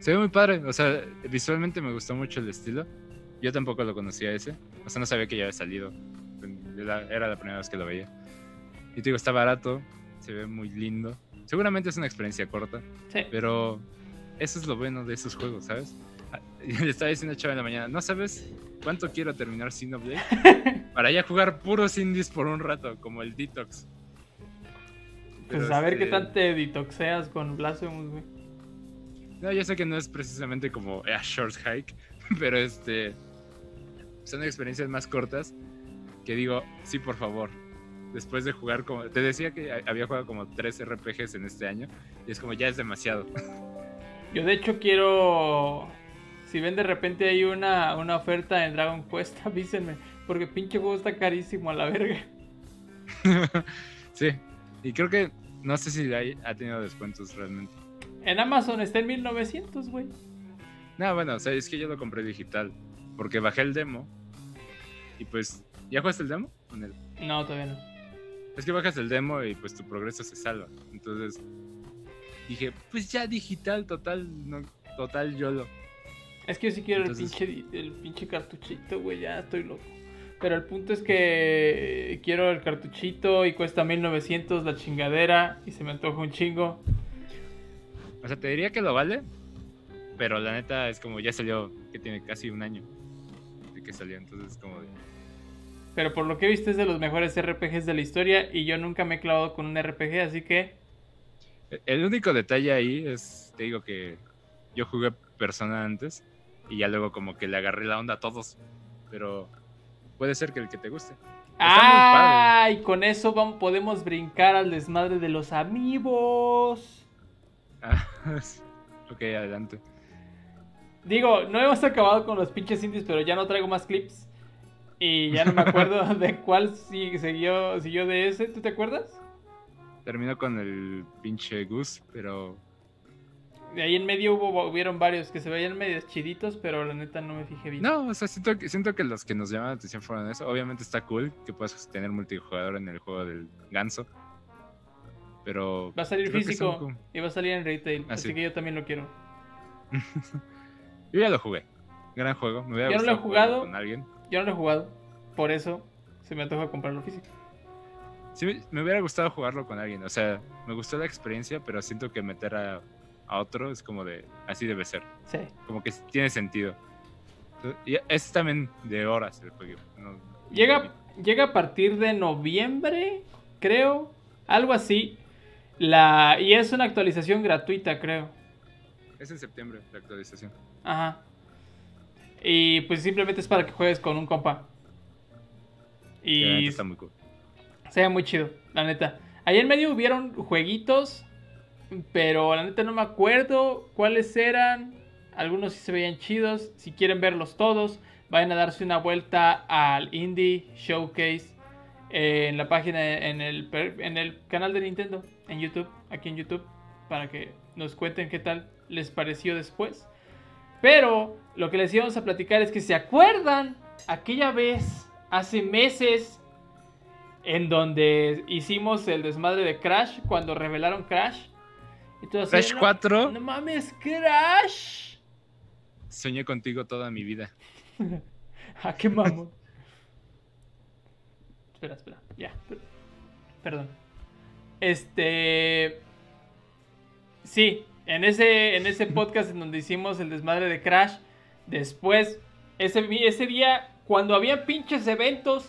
Se ve muy padre. O sea, visualmente me gustó mucho el estilo. Yo tampoco lo conocía ese. O sea, no sabía que ya había salido. Era la primera vez que lo veía. Y te digo, está barato. Se ve muy lindo. Seguramente es una experiencia corta. Sí. Pero eso es lo bueno de esos juegos, ¿sabes? Ah, Le estaba diciendo a Chava en la mañana, ¿no sabes cuánto quiero terminar Xenoblade? Para ya jugar puros indies por un rato, como el Detox. Pues a ver qué este, tal te detoxeas con Blasphemous, güey. No, yo sé que no es precisamente como a short hike, pero este son experiencias más cortas que digo, sí, por favor. Después de jugar como te decía que había jugado como tres RPGs en este año y es como ya es demasiado. Yo de hecho quiero... Si ven de repente hay una, una oferta en Dragon Quest, avísenme. Porque pinche juego está carísimo a la verga. sí. Y creo que no sé si hay- ha tenido descuentos realmente. En Amazon está en 1900, güey. No, bueno, o sea, es que yo lo compré digital porque bajé el demo y pues ¿ya jugaste el demo? El- No, todavía no. Es que bajas el demo y pues tu progreso se salva. Entonces dije, pues ya digital, total, no, total YOLO. Es que yo sí quiero Entonces- el, pinche, el pinche cartuchito, güey. Ya estoy loco. Pero el punto es que quiero el cartuchito y cuesta 1900 la chingadera. Y se me antoja un chingo. O sea, te diría que lo vale, pero la neta es como ya salió, que tiene casi un año de que salió. Entonces es como de... Pero por lo que he visto es de los mejores RPGs de la historia. Y yo nunca me he clavado con un RPG, así que... El único detalle ahí es, te digo que yo jugué Persona antes y ya luego como que le agarré la onda a todos, pero puede ser que el que te guste. Está muy ¡Ah! Y con eso vamos, podemos brincar al desmadre de los amigos. Ah, ok, adelante. Digo, no hemos acabado con los pinches indies, pero ya no traigo más clips. Y ya no me acuerdo de cuál siguió, siguió de ese. ¿Tú te acuerdas? Terminó con el pinche Goose, pero De ahí en medio hubo, hubieron varios que se veían medios chiditos, pero la neta no me fijé bien. No, o sea, siento que, siento que los que nos llaman la atención fueron eso. Obviamente está cool que puedas tener multijugador en el juego del ganso. Pero. Va a salir físico como- y va a salir en retail, Ah, así sí. que yo también lo quiero. Yo ya lo jugué. Gran juego. Me Yo no lo he jugado. con alguien. Yo no lo he jugado, por eso se me antoja comprarlo físico. Sí, me hubiera gustado jugarlo con alguien. O sea, me gustó la experiencia, pero siento que meter a, a otro es como de. Así debe ser. Sí. Como que tiene sentido. Y es también de horas el juego. no- Llega, llega a partir de noviembre, creo. Algo así. La, y es una actualización gratuita, creo. Es en septiembre la actualización. Ajá. Y pues simplemente es para que juegues con un compa. Y neta está muy cool. se ve muy chido, la neta. Ahí en medio hubieron jueguitos, pero la neta no me acuerdo cuáles eran. Algunos sí se veían chidos. Si quieren verlos todos, vayan a darse una vuelta al Indie Showcase eh, en la página, en el, en el canal de Nintendo, en YouTube, aquí en YouTube, para que nos cuenten qué tal les pareció después. Pero lo que les íbamos a platicar es que se acuerdan aquella vez, hace meses, en donde hicimos el desmadre de Crash cuando revelaron Crash. Y todo así, Crash "No- 4. No mames, Crash. Soñé contigo toda mi vida. ¿A qué mamón? espera, espera, ya. per- Perdón. Este. Sí, en ese, en ese podcast en donde hicimos el desmadre de Crash, después, ese, ese día, cuando había pinches eventos,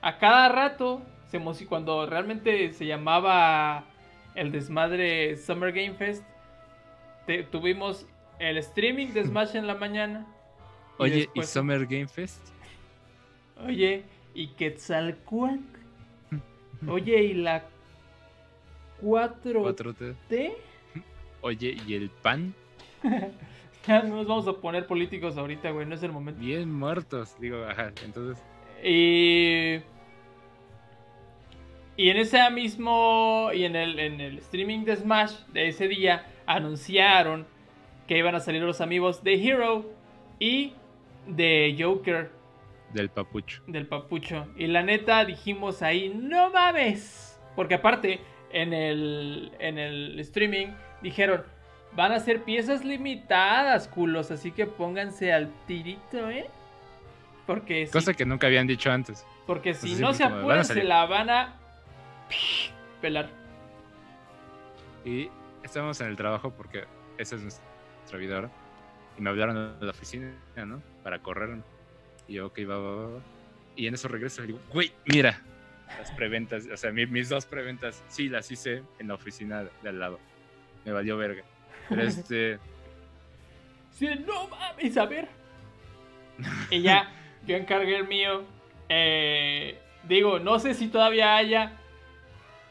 a cada rato, se cuando realmente se llamaba el desmadre Summer Game Fest, te- tuvimos el streaming de Smash en la mañana. y Oye, ¿y Summer Game Fest? Oye, ¿y Quetzalcoatl? Oye, ¿y la 4T? 4T. Oye, ¿y el pan? Ya no nos vamos a poner políticos ahorita, güey, no es el momento. Bien muertos. Digo, ajá. Entonces, Y. Y en ese mismo. Y en el, en el streaming de Smash de ese día, anunciaron que iban a salir los amigos de Hero y de Joker. del papucho. del papucho. Y la neta dijimos ahí, no mames. Porque aparte, en el, en el streaming dijeron, van a ser piezas limitadas, culos. Así que pónganse al tirito, ¿eh? Porque Cosa que nunca habían dicho antes. porque si no se apuran, se la van a pelar. Y estábamos en el trabajo porque esa es nuestra vida ahora. Y me hablaron de la oficina, ¿no? Para correrme. Y yo, ok, va, va, va, va. Y en eso regreso y digo, güey, mira, las preventas, o sea, mi- mis dos preventas, sí, las hice en la oficina de, de al lado. Me valió verga. Pero este, Sí, no mames, a ver. Y ya, yo encargué el mío. Eh, digo, no sé si todavía haya,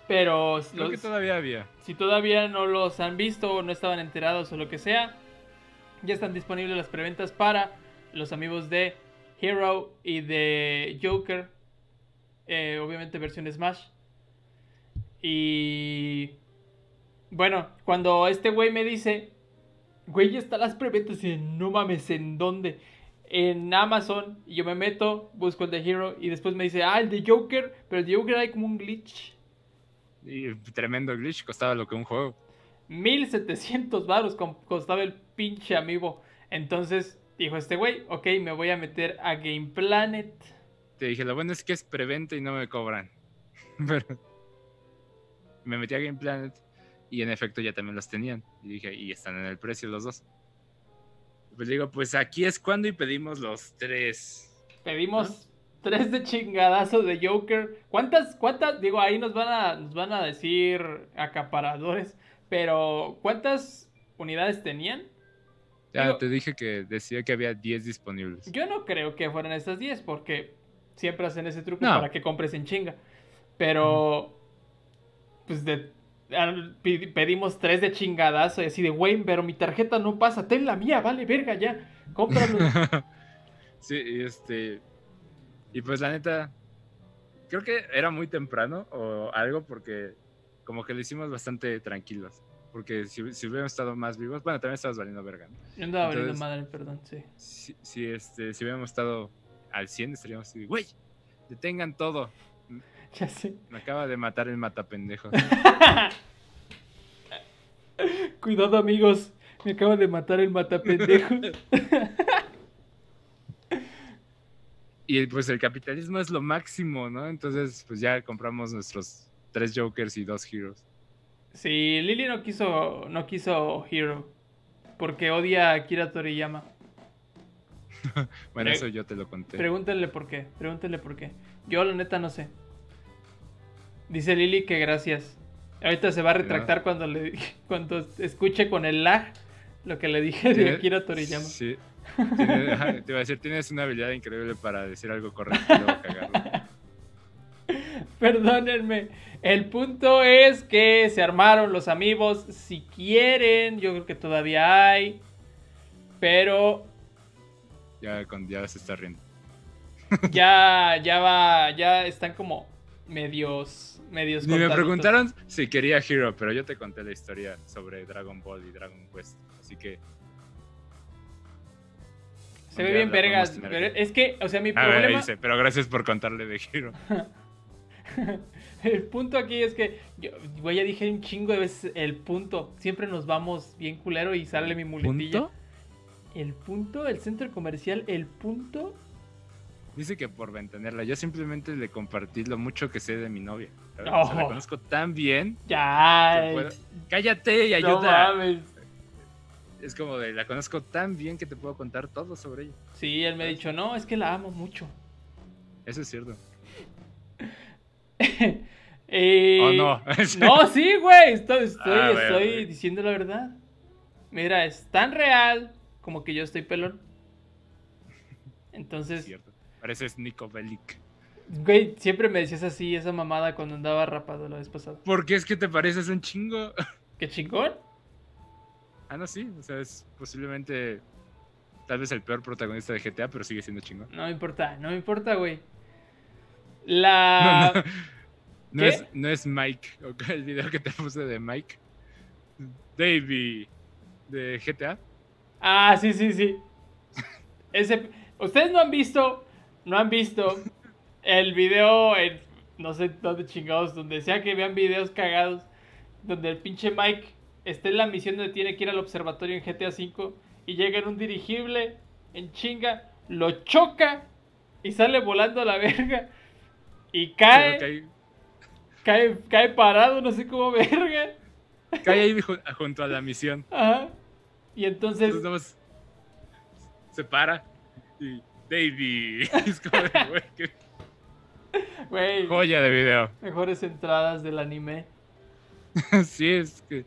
pero creo que todavía había. si todavía no los han visto o no estaban enterados o lo que sea, ya están disponibles las preventas para los amigos de Hero y de Joker. Eh, obviamente versión Smash. Y bueno, cuando este güey me dice, güey, ya están las preventas, y no mames, ¿en dónde? En Amazon, y yo me meto, busco el de Hero, y después me dice, ah, el de Joker, pero el de Joker hay como un glitch. Y tremendo glitch, costaba lo que un juego. 1700 baros costaba el pinche amigo. Entonces dijo este güey, ok, me voy a meter a Game Planet. Te dije, lo bueno es que es preventa y no me cobran. Pero me metí a Game Planet y en efecto ya también los tenían. Y dije, y están en el precio los dos. Pues digo, pues aquí es cuando y pedimos los tres. Pedimos tres de chingadazo de Joker. ¿Cuántas, cuántas? Digo, ahí nos van a, nos van a decir acaparadores. Pero, ¿cuántas unidades tenían? Ya Digo- te dije que decía que había 10 disponibles. Yo no creo que fueran estas 10 porque siempre hacen ese truco No. para que compres en chinga. Pero, pues de, pedimos tres de chingadazo y así de, güey, pero mi tarjeta no pasa, ten la mía, vale, verga, ya, cómpralo. sí, este. Y pues la neta, creo que era muy temprano o algo porque como que lo hicimos bastante tranquilos. Porque si, si hubiéramos estado más vivos, bueno, también estabas valiendo verga. Yo andaba valiendo Entonces- madre, perdón, sí. si, si, este, si hubiéramos estado al 100, estaríamos así, güey, detengan todo. Ya sé. Me acaba de matar el matapendejo. Cuidado, amigos, me acaba de matar el matapendejo. y pues el capitalismo es lo máximo, ¿no? Entonces, pues ya compramos nuestros tres Jokers y dos Heroes. sí, Lily no quiso, no quiso Hero. Porque odia a Akira Toriyama. Bueno, Pre- eso yo te lo conté. Pregúntenle por qué, pregúntenle por qué. Yo la neta no sé. Dice Lili que gracias. Ahorita se va a retractar cuando le cuando escuche con el lag lo que le dije de Akira Toriyama. Sí. Te iba a decir, tienes una habilidad increíble para decir algo correcto y luego cagarlo. Perdónenme. El punto es que se armaron los amigos. Si quieren, yo creo que todavía hay. Pero Ya, con, ya se está riendo. ya, ya va, ya están como medios, medios. Ni me preguntaron si quería Hero, pero yo te conté la historia sobre Dragon Ball y Dragon Quest. Así que. Se ve bien vergas. pero es que, o sea, mi A ver, problema. dice, pero gracias por contarle de Hero. el punto aquí es que, yo, güey, ya dije un chingo de veces el punto. Siempre nos vamos bien culero y sale mi muletilla. ¿Punto? El punto, el centro comercial, el punto. Dice que por ventanearla. Yo simplemente le compartí lo mucho que sé de mi novia. ¿sabes? O sea, la Oh. conozco tan bien. Ya. puedo- Cállate y no ayuda. mames. Es como de la conozco tan bien que te puedo contar todo sobre ella. Sí, él me ha dicho, no, es que la amo mucho. Eso es cierto. Eh, ¿O no? No, sí, güey. Estoy, estoy, Ah, estoy diciendo la verdad. Mira, es tan real como que yo estoy pelón. Es Entonces, cierto. Pareces Nico Bellic. güey, siempre me decías así esa mamada cuando andaba rapado la vez pasada. ¿Por qué es que te pareces un chingo? ¿Qué chingón? Ah, no, sí. O sea, es posiblemente tal vez el peor protagonista de GTA, pero sigue siendo chingón. No me importa, no me importa, güey. La. No, no. Es, no es Mike. El video que te puse de Mike. Davey. De GTA. Ah, sí, sí, sí. Ese... Ustedes no han visto, no han visto el video en no sé dónde chingados, donde sea que vean videos cagados, donde el pinche Mike está en la misión donde tiene que ir al observatorio en GTA V y llega en un dirigible en chinga, lo choca y sale volando a la verga y cae, cae, cae parado, no sé cómo verga. cae, ahí ju- junto a la misión. Ajá. Y entonces, Entonces se para y Davey. Es como de, güey, joya de video. mejores entradas del anime. Sí, es que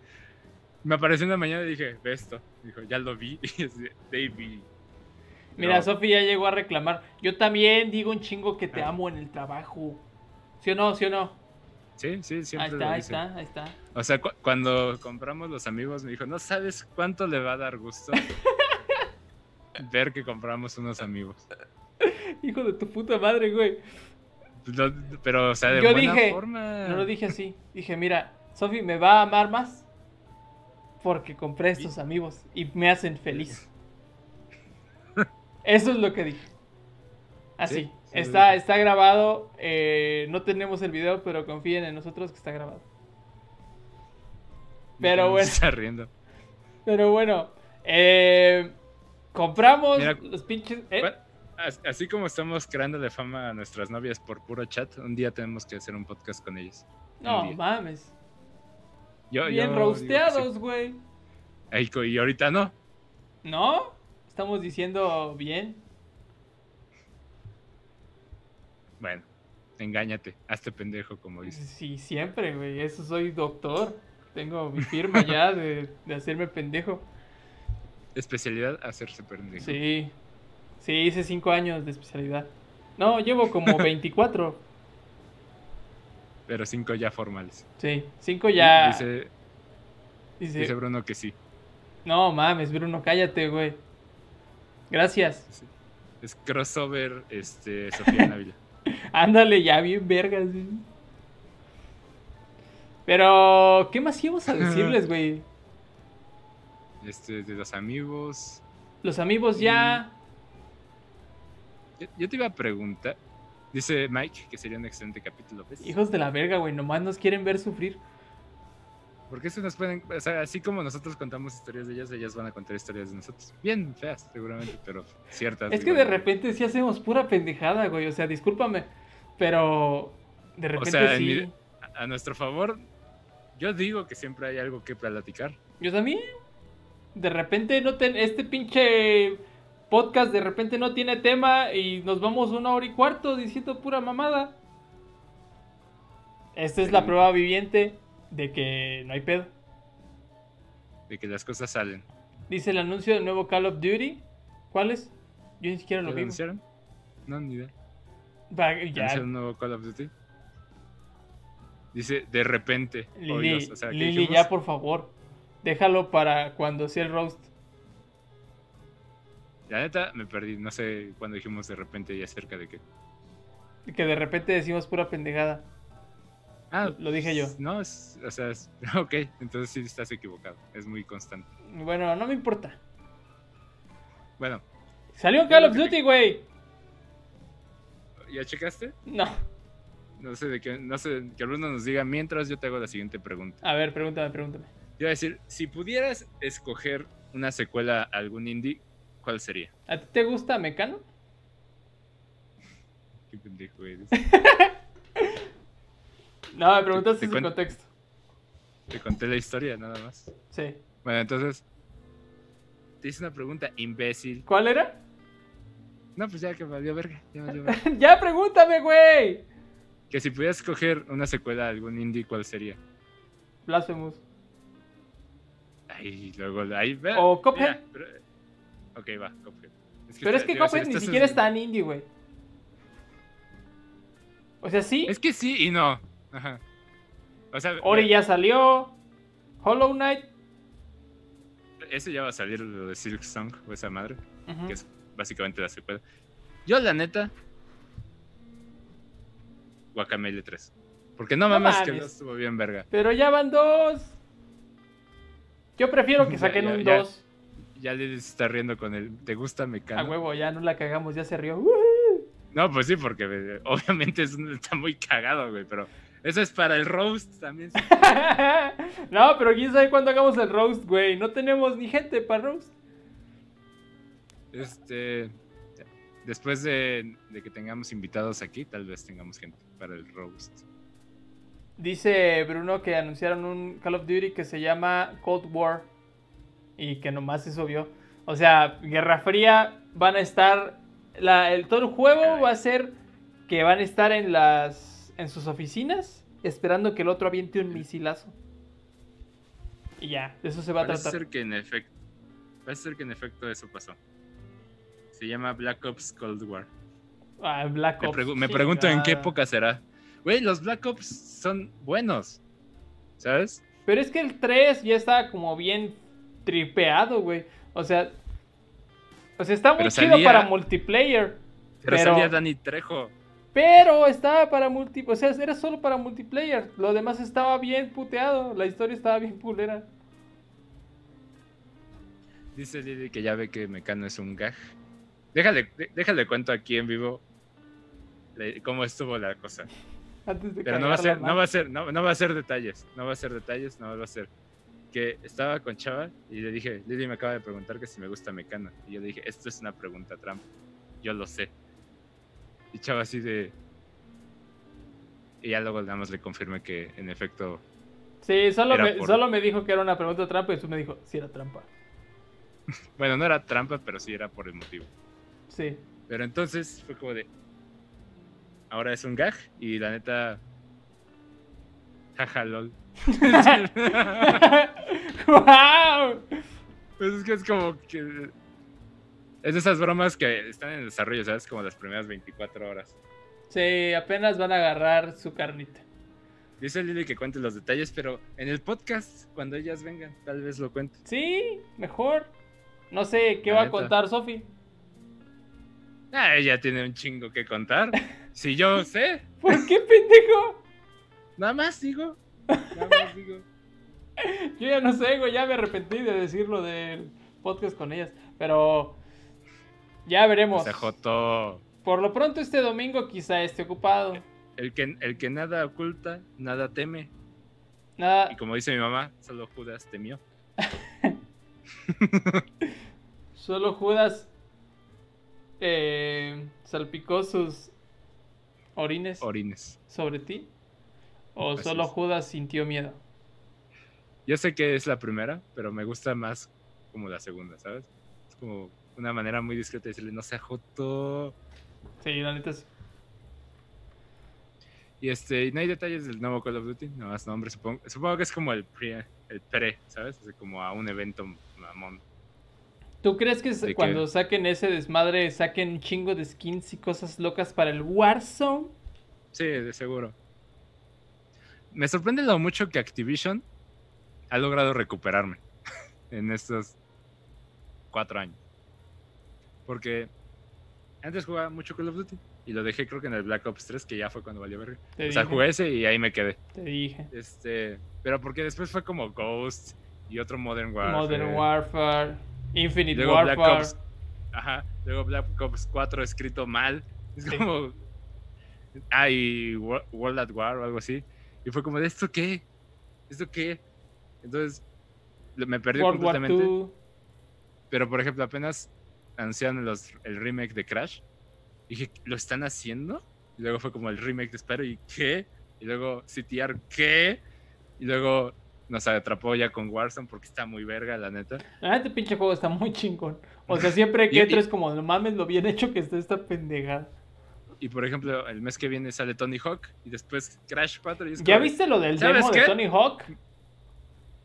me apareció en la mañana y dije, ve esto. Dijo, ya lo vi. Davey. Mira, No. Sofi ya llegó a reclamar. Yo también digo un chingo que te Ah. amo en el trabajo. ¿Sí o no? ¿Sí o no? Sí, sí, siempre Ahí lo está, ahí está, ahí está. O sea, cu- cuando compramos los amigos me dijo, no sabes cuánto le va a dar gusto ver que compramos unos amigos. Hijo de tu puta madre, güey. Pero, o sea, de Yo buena dije, forma. No lo dije así. Dije, mira, Sofi me va a amar más porque compré estos amigos y me hacen feliz. Eso es lo que dije. Así. Sí, sí, lo está, está grabado. eh, no tenemos el video, pero confíen en nosotros que está grabado. Pero Me bueno. está riendo. Pero bueno, eh, compramos Mira, los pinches. ¿eh? Bueno, Así como estamos creándole fama a nuestras novias por puro chat, un día tenemos que hacer un podcast con ellas. No mames. Yo, yo Bien roasteados, sí. güey. Y ahorita no. ¿No? Estamos diciendo bien. Bueno, engáñate, hazte pendejo, como dices. Sí, siempre, güey. Eso soy doctor. Tengo mi firma ya de, de hacerme pendejo. Especialidad, hacerse pendejo. Sí. Sí, hice cinco años de especialidad. No, llevo como 24. Pero cinco ya formales. Sí, cinco ya. Dice, dice, dice Bruno que sí. no mames, Bruno, cállate, güey. Gracias. Sí. Es crossover, este, Sofía Návila. Ándale, ya bien vergas. güey. Pero, ¿qué más íbamos a decirles, güey? Este, de los amigos. Los amigos ya. Yo, yo te iba a preguntar. Dice Mike que sería un excelente capítulo. ¿ves? Hijos de la verga, güey. Nomás nos quieren ver sufrir. Porque eso nos pueden. O sea, así como nosotros contamos historias de ellas, ellas van a contar historias de nosotros. Bien feas, seguramente, pero ciertas. Es que igual. de repente sí hacemos pura pendejada, güey. O sea, discúlpame. Pero de repente sea, en sí. mi- a nuestro favor, yo digo que siempre hay algo que platicar. Yo también. De repente no ten... este pinche podcast de repente no tiene tema y nos vamos una hora y cuarto diciendo pura mamada. Esta es la prueba viviente de que no hay pedo. De que las cosas salen. Dice el anuncio del nuevo Call of Duty. ¿Cuál es? Yo ni siquiera ¿Ya lo lo vi. anunciaron? No, ni idea. Va, ¿Ya Ya, anunciaron un nuevo Call of Duty? Dice, de repente. Lili, oídos. O sea, ¿qué Lili, ya por favor. Déjalo para cuando sea el roast. La neta, me perdí. No sé cuándo dijimos de repente y acerca de qué. Que de repente decimos pura pendejada. Ah, Lo dije yo. No, es, o sea, es- ok, entonces sí estás equivocado. Es muy constante. Bueno, no me importa. Bueno, Salió un Call of Duty, güey. ¿ya checaste? No. no sé de qué, no sé, que Bruno nos diga mientras yo te hago la siguiente pregunta. A ver, pregúntame, pregúntame. Yo iba a decir, si pudieras escoger una secuela a algún indie, ¿cuál sería? ¿A ti te gusta Mecano? Qué pendejo eres. No, me preguntaste cuen- contexto. Te conté la historia, nada más. Sí. Bueno, entonces, te hice una pregunta imbécil. ¿Cuál era? No, pues ya que valió verga, ya valió verga. ya pregúntame, güey. Que si pudieras escoger una secuela a algún indie, ¿cuál sería? Blasphemous. Ahí, luego, ahí, ve. O Cuphead. mira, pero- ok, va, Cuphead. Pero es está- que Cuphead ni estás- siquiera es tan indie, güey. O sea, sí. Es que sí y no. Ajá. O sea, Ori ya salió. Hollow Knight. ese ya va a salir lo de Silk Song o esa madre, que es básicamente la secuela. Yo, la neta, Guacamele 3. Porque no No mames que no estuvo bien verga. Pero ya van dos. Yo prefiero que saquen ya, un ya. 2. Ya le está riendo con el ¿te gusta A Mecano? huevo, ya no la cagamos, ya se rió. No, pues sí, porque obviamente es está muy cagado, güey, pero eso es para el roast también. no, pero quién sabe cuándo hagamos el roast, güey. No tenemos ni gente para roast. Este, después de, de que tengamos invitados aquí, tal vez tengamos gente para el roast. Dice Bruno que anunciaron un Call of Duty que se llama Cold War. Y que nomás eso vio. O sea, Guerra Fría van a estar. La, el, todo el juego va a ser que van a estar en las. en sus oficinas. Esperando que el otro aviente un misilazo. Y ya, eso se va a tratar. ser que en efecto, parece ser que en efecto eso pasó. Se llama Black Ops Cold War. Ah, Black Me, Ops. pregu- me pregunto en qué época será. Güey, los Black Ops son buenos. ¿Sabes? Pero es que el 3 ya estaba como bien tripeado, güey. O sea. O sea, está muy Pero chido salía- para multiplayer. Pero, Pero- salía Danny Trejo. Pero estaba para multi... O sea, era solo para multiplayer. Lo demás estaba bien puteado. La historia estaba bien pulera. Dice Lili que ya ve que Mecano es un gag. Déjale, déjale cuento aquí en vivo cómo estuvo la cosa. Antes de Pero no va a ser, no va a ser, no, no va a ser detalles, no va a ser detalles, no va a ser que estaba con Chava y le dije, Lili me acaba de preguntar que si me gusta Mecano. Y yo le dije, esto es una pregunta trampa. Yo lo sé. Y Chava así de. Y ya luego nada más le confirmé que en efecto. Sí, solo me, por- solo me dijo que era una pregunta trampa y después me dijo, sí era trampa. Bueno, no era trampa, pero sí era por el motivo. Sí. Pero entonces fue como de. Ahora es un gag y la neta. Jaja, lol. ¡Wow! Pues es que es como que. Es de esas bromas que están en desarrollo, ¿sabes? Como las primeras 24 horas. Sí, apenas van a agarrar su carnita. Dice Lili que cuente los detalles, pero en el podcast, cuando ellas vengan, tal vez lo cuente. Sí, mejor. No sé, ¿qué La va a contar Sofi? Ah, ella tiene un chingo que contar. Si yo sé, ¿Por qué, pendejo? nada más digo. Nada más digo. Yo ya no sé, güey, ya me arrepentí de decirlo del podcast con ellas. Pero ya veremos. Se Joto. Por lo pronto este domingo quizá esté ocupado. El que, el que nada oculta, nada teme. Nada, Y como dice mi mamá, solo Judas temió. solo Judas eh, salpicó sus orines Orines. sobre ti. O Así solo es. Judas sintió miedo. Yo sé que es la primera, pero me gusta más como la segunda, ¿sabes? Es como una manera muy discreta de decirle, no sea Joto. Sí, la neta es. Y este, no hay detalles del nuevo Call of Duty, nada más nombre, supongo, supongo que es como el pre, el pre, ¿sabes? Como a un evento mamón. ¿Tú crees que cuando saquen ese desmadre saquen un chingo de skins y cosas locas para el Warzone? Sí, de seguro. Me sorprende lo mucho que Activision ha logrado recuperarme en estos cuatro años. Porque antes jugaba mucho Call of Duty y lo dejé creo que en el Black Ops 3, que ya fue cuando valió verga. Te O sea, jugué ese y ahí me quedé. te dije. Este, pero porque después fue como Ghost y otro Modern Warfare. Modern Warfare, Infinite Luego Black Warfare. Ops. Ajá. Luego Black Ops 4 escrito mal. Es Sí. como. Ah, y Wo- World at War o algo así. Y fue como, ¿de esto qué? ¿Esto qué? Entonces, me perdí World completamente. Pero, por ejemplo, apenas anunciaron los- el remake de Crash. Dije, ¿lo están haciendo? Y luego fue como el remake de Spyro, ¿y qué? Y luego CTR, ¿qué? Y luego nos atrapó ya con Warzone porque está muy verga, la neta. La neta, pinche juego está muy chingón. O sea, siempre que y- es como, no mames, lo bien hecho que está esta pendejada. Y por ejemplo, el mes que viene sale Tony Hawk y después Crash 4. Y es ¿Ya como, viste lo del ¿sabes demo de? Tony Hawk?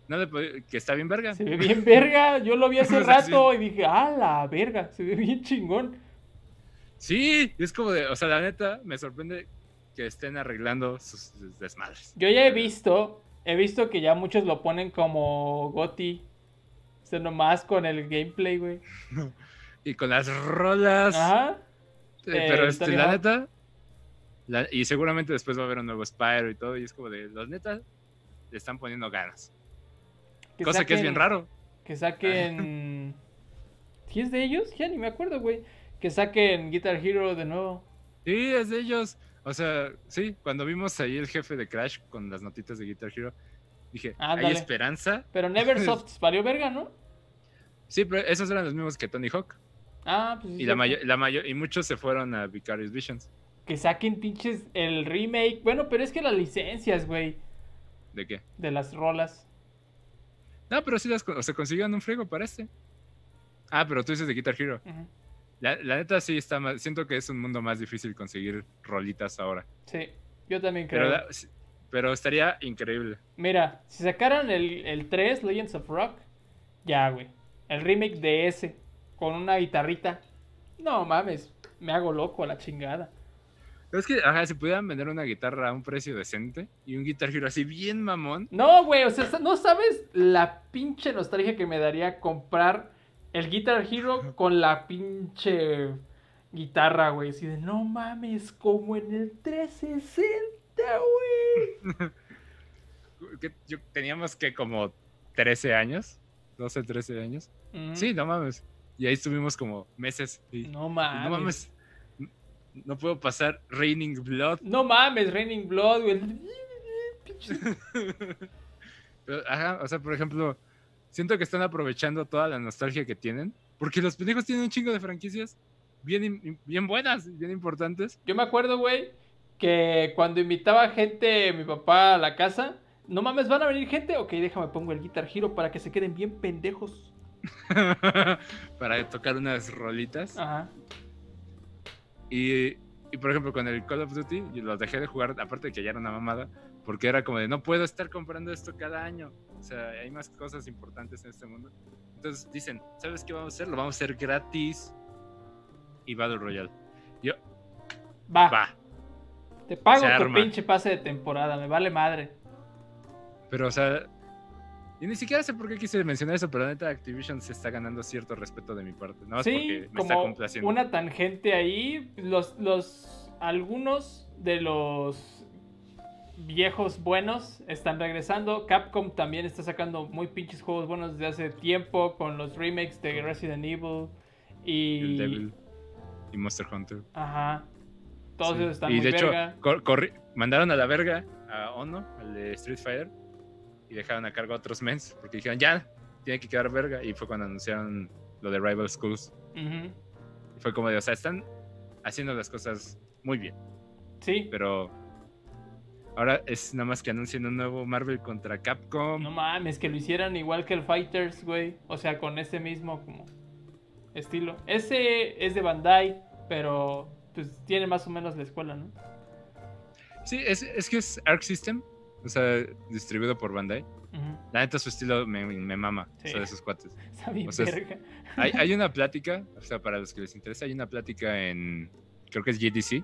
No le puedo- que está bien verga. Se ve bien verga. Yo lo vi hace rato y dije, ah, la verga. Se ve bien chingón. Sí, es como de, o sea, la neta, me sorprende que estén arreglando sus desmadres. Yo ya he visto, he visto que ya muchos lo ponen como Goti. O sea, nomás con el gameplay, güey. Y con las rolas. Ajá. Eh, pero este, la neta, la- y seguramente después va a haber un nuevo Spyro y todo, y es como de, los neta, le están poniendo ganas. Cosa que es bien raro. Que saquen. ¿Sí es de ellos? Ya ni me acuerdo, güey. Que saquen Guitar Hero de nuevo. Sí, es de ellos. O sea, sí, cuando vimos ahí el jefe de Crash con las notitas de Guitar Hero, dije. ¿hay esperanza? Pero Neversoft valió verga, ¿no? Sí, pero esos eran los mismos que Tony Hawk. Ah, pues sí. Y la cierto. mayo- la y muchos se fueron a Vicarious Visions. Que saquen pinches el remake. Bueno, pero es que las licencias, güey. ¿De qué? De las rolas. No, pero sí las o sea, consiguieron un friego para este. Ah, pero tú dices de Guitar Hero. La, la neta sí está más. Siento que es un mundo más difícil conseguir rolitas ahora. Sí, yo también creo. Pero, la- pero estaría increíble. Mira, si sacaran el, el 3, Legends of Rock, ya, güey. El remake de ese, con una guitarrita. No mames, me hago loco a la chingada. Es que, ajá, si pudieran vender una guitarra a un precio decente y un Guitar Hero así bien mamón. No, güey, o sea, no sabes la pinche nostalgia que me daría comprar el Guitar Hero con la pinche guitarra, güey. Así de, no mames, como en el 360, güey. que yo, teníamos que como 13 años. 12, 13 años. Ujú. Sí, no mames. Y ahí estuvimos como meses. y- No mames. no mames. No puedo pasar Raining Blood. No mames, Raining Blood, güey. Pero, ajá, o sea, por ejemplo, siento que están aprovechando toda la nostalgia que tienen. Porque los pendejos tienen un chingo de franquicias bien, bien buenas, bien importantes. Yo me acuerdo, güey, que cuando invitaba gente, mi papá a la casa, no mames, van a venir gente, ok, déjame pongo el Guitar Hero para que se queden bien pendejos. para tocar unas rolitas. Ajá. Y, y, por ejemplo, con el Call of Duty, los dejé de jugar, aparte de que ya era una mamada, porque era como de no puedo estar comprando esto cada año. O sea, hay más cosas importantes en este mundo. Entonces dicen, ¿sabes qué vamos a hacer? Lo vamos a hacer gratis y Battle Royale. Yo, Va, va. te pago tu pinche pase de temporada, me vale madre. Pero, o sea, y ni siquiera sé por qué quise mencionar eso, pero la neta Activision se está ganando cierto respeto de mi parte. Más Sí, porque me está como complaciendo. una tangente ahí, los, los, algunos de los viejos buenos están regresando. Capcom también está sacando muy pinches juegos buenos desde hace tiempo con los remakes de Resident Evil y... El Devil y Monster Hunter. Ajá. Todos Sí. están y muy de hecho, verga. corri- mandaron a la verga a Ono, al de Street Fighter, y dejaron a cargo a otros mens, porque dijeron, ya, tiene que quedar verga. Y fue cuando anunciaron lo de Rival Schools. Y fue como de, o sea, están haciendo las cosas muy bien, Sí. pero ahora es nada más que anuncien un nuevo Marvel contra Capcom. No mames, que lo hicieran igual que el Fighters, güey. O sea, con ese mismo como estilo. Ese es de Bandai, pero pues tiene más o menos la escuela, ¿no? Sí, es, es que es Arc System, o sea, distribuido por Bandai. La neta, su estilo me, me mama, Sí. o sea, de sus cuates. Está bien O sea, es- verga. Hay, hay una plática, o sea, para los que les interesa, hay una plática en, creo que es GDC,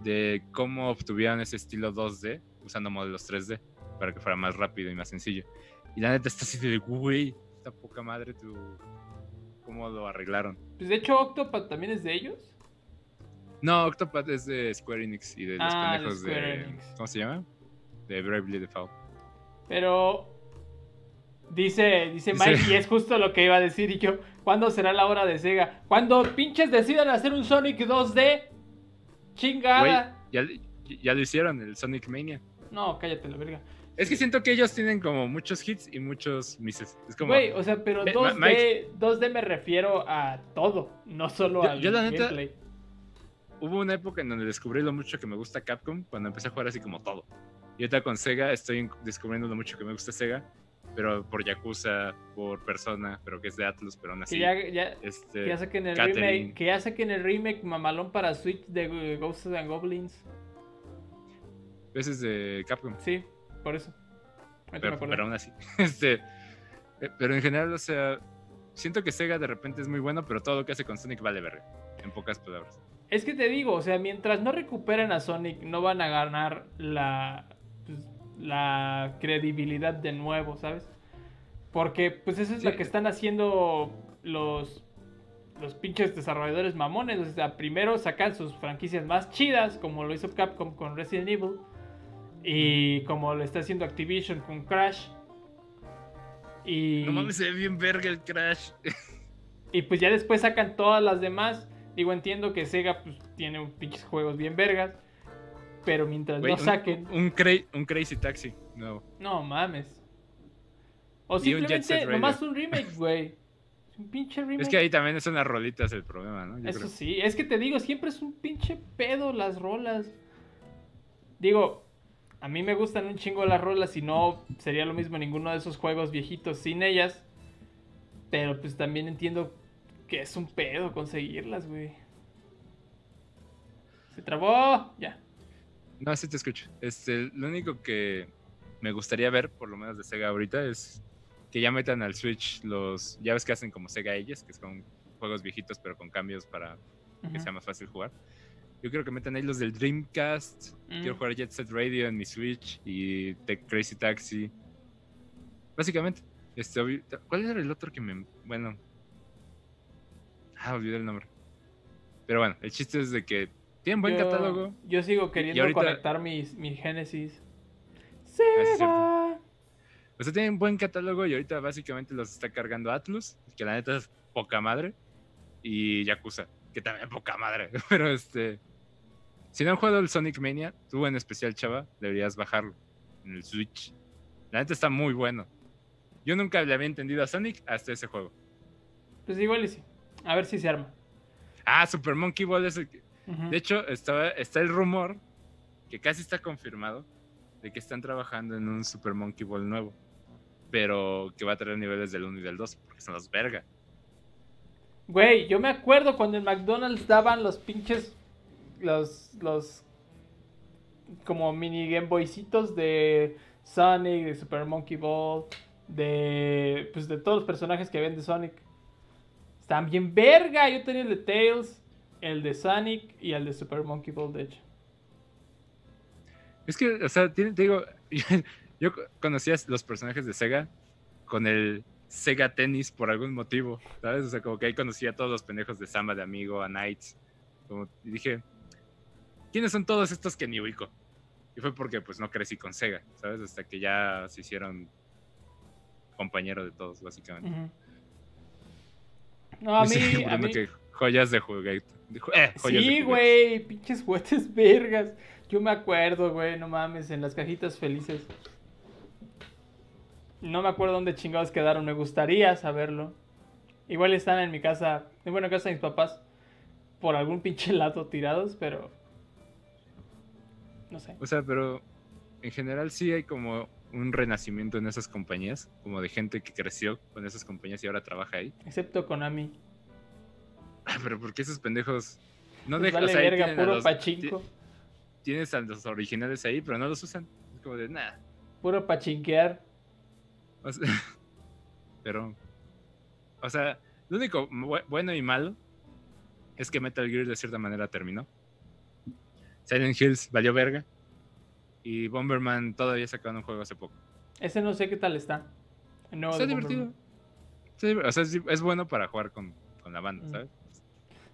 de cómo obtuvieron ese estilo 2D usando modelos 3D para que fuera más rápido y más sencillo. Y la neta está así de, güey, esta poca madre, tu, cómo lo arreglaron. Pues de hecho, Octopath también es de ellos. No, Octopath es de Square Enix y de los Ah, de pendejos de, Square Enix. ¿cómo se llama? De Bravely Default. Pero dice, dice Mike, y es justo lo que iba a decir. Y yo, ¿cuándo será la hora de Sega? Cuando pinches decidan hacer un Sonic 2D. Chingada. Ya, ya lo hicieron, el Sonic Mania. No, cállate la verga. Es que siento que ellos tienen como muchos hits y muchos misses. Es como. Güey, o sea, pero Ve, 2D, Ma- Mike- 2D me refiero a todo, no solo Yo- al yo la neta- gameplay. Hubo una época en donde descubrí lo mucho que me gusta Capcom cuando empecé a jugar así como todo. Y ahorita con Sega estoy en- descubriendo lo mucho que me gusta Sega, pero por Yakuza, por Persona, pero que es de Atlus, pero aún así. Que ya, ya, este, que ya saquen el Catherine. remake, que ya saquen el remake mamalón para Switch de Ghosts and Goblins. Ese es de Capcom. Sí, por eso. Pero, pero aún así. Este, eh, pero en general, o sea, siento que Sega de repente es muy bueno, pero todo lo que hace con Sonic vale verga. En pocas palabras. Es que te digo, o sea, mientras no recuperen a Sonic, no van a ganar la, pues, la credibilidad de nuevo, ¿sabes? Porque, pues, eso es Sí. lo que están haciendo los, los pinches desarrolladores mamones. O sea, primero sacan sus franquicias más chidas, como lo hizo Capcom con Resident Evil, y como lo está haciendo Activision con Crash. Y, No mames, se ve bien verga el Crash. y pues ya después sacan todas las demás. Digo, entiendo que Sega pues, tiene pinches juegos bien vergas. Pero mientras Güey, no un- saquen. Un, cra- un Crazy Taxi. No. No mames. O un simplemente Radio. nomás un remake, güey. Es un pinche remake. Es que ahí también son las rolitas el problema, ¿no? Yo Eso creo. sí, es que te digo, siempre es un pinche pedo las rolas. Digo, a mí me gustan un chingo las rolas y no sería lo mismo ninguno de esos juegos viejitos sin ellas. Pero pues también entiendo que es un pedo conseguirlas, güey. Se trabó, ya. No, sí te escucho. Este, lo único que me gustaría ver, por lo menos de Sega ahorita, es que ya metan al Switch los. Ya ves que hacen como Sega Ages, que son juegos viejitos, pero con cambios para que sea más fácil jugar. Yo creo que metan ahí los del Dreamcast. Mm. Quiero jugar Jet Set Radio en mi Switch y The Crazy Taxi. Básicamente. Este, ¿Cuál era el otro que me. Bueno. Ah, olvidé el nombre. Pero bueno, el chiste es de que tienen buen yo, catálogo. Yo sigo queriendo ahorita- conectar mis, mi Genesis. es cierto. Sega. O sea, tienen buen catálogo y ahorita básicamente los está cargando Atlus, que la neta es poca madre, y Yakuza, que también poca madre. Pero este. Si no han jugado el Sonic Mania, tú en especial, chava, deberías bajarlo en el Switch. La neta está muy bueno. Yo nunca le había entendido a Sonic hasta ese juego. Pues igual y sí. A ver si se arma. Ah, Super Monkey Ball es el que- De hecho, estaba, está el rumor, que casi está confirmado, de que están trabajando en un Super Monkey Ball nuevo. Pero que va a tener niveles del 1 y del 2, porque son los verga. Güey, yo me acuerdo cuando en McDonald's daban los pinches. Los. Los. Como mini Game Boycitos de Sonic, de Super Monkey Ball, de. Pues de todos los personajes que ven de Sonic. Están bien verga. Yo tenía el de Tails, el de Sonic y el de Super Monkey Ball, de hecho. Es que, o sea, te digo, yo conocía los personajes de Sega con el Sega Tennis por algún motivo, ¿sabes? O sea, como que ahí conocía a todos los pendejos de Samba de Amigo, a Knights. Como, y dije, ¿quiénes son todos estos que ni ubico? Y fue porque pues no crecí con Sega, ¿sabes? Hasta que ya se hicieron compañero de todos, básicamente. No, a mí. A mí... que joyas de juguete. Eh, de Sí, güey, pinches juguetes vergas. Yo me acuerdo, güey, no mames, en las cajitas felices. No me acuerdo dónde chingados quedaron, me gustaría saberlo. Igual están en mi casa, en buena casa de mis papás, por algún pinche lado tirados, pero... No sé. O sea, pero en general sí hay como un renacimiento en esas compañías, como de gente que creció con esas compañías y ahora trabaja ahí. Excepto Konami. Pero ¿por qué esos pendejos no Pues dejan? vale o sea, ahí verga, puro los- pachinko. Tienes a los originales ahí, pero no los usan. Es como de nada. Puro pachinquear. O sea, pero, o sea, lo único bu- bueno y malo es que Metal Gear de cierta manera terminó. Silent Hills valió verga. Y Bomberman todavía sacaron un juego hace poco. Ese no sé qué tal está. Nuevo Está divertido. O sea, es, es bueno para jugar con, con la banda, Mm. ¿sabes?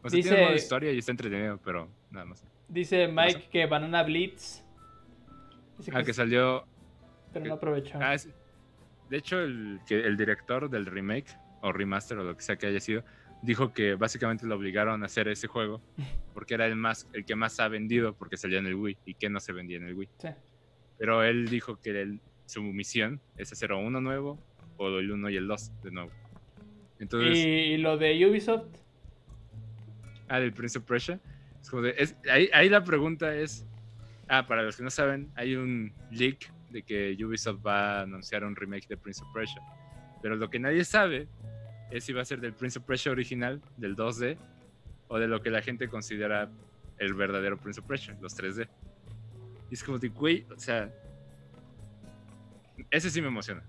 O sea, Dice- tiene modo historia y está entretenido, pero nada más. Dice Mike que Banana Blitz. Dice Ah, que salió. pero no aprovechó. Ah, es- de hecho, el, que, el director del remake, o remaster, o lo que sea que haya sido, dijo que básicamente lo obligaron a hacer ese juego porque era el más el que más ha vendido porque salía en el Wii y que no se vendía en el Wii. Sí. Pero él dijo que él- su misión es hacer uno nuevo o el 1 y el 2 de nuevo. Entonces, Y, y lo de Ubisoft, ah, del Prince of Persia, ahí la pregunta es, ah, para los que no saben, hay un leak de que Ubisoft va a anunciar un remake de Prince of Persia. Pero lo que nadie sabe es si va a ser del Prince of Persia original, del 2D, o de lo que la gente considera el verdadero Prince of Persia, los 3D. Y es como de, güey, o sea, ese sí me emociona.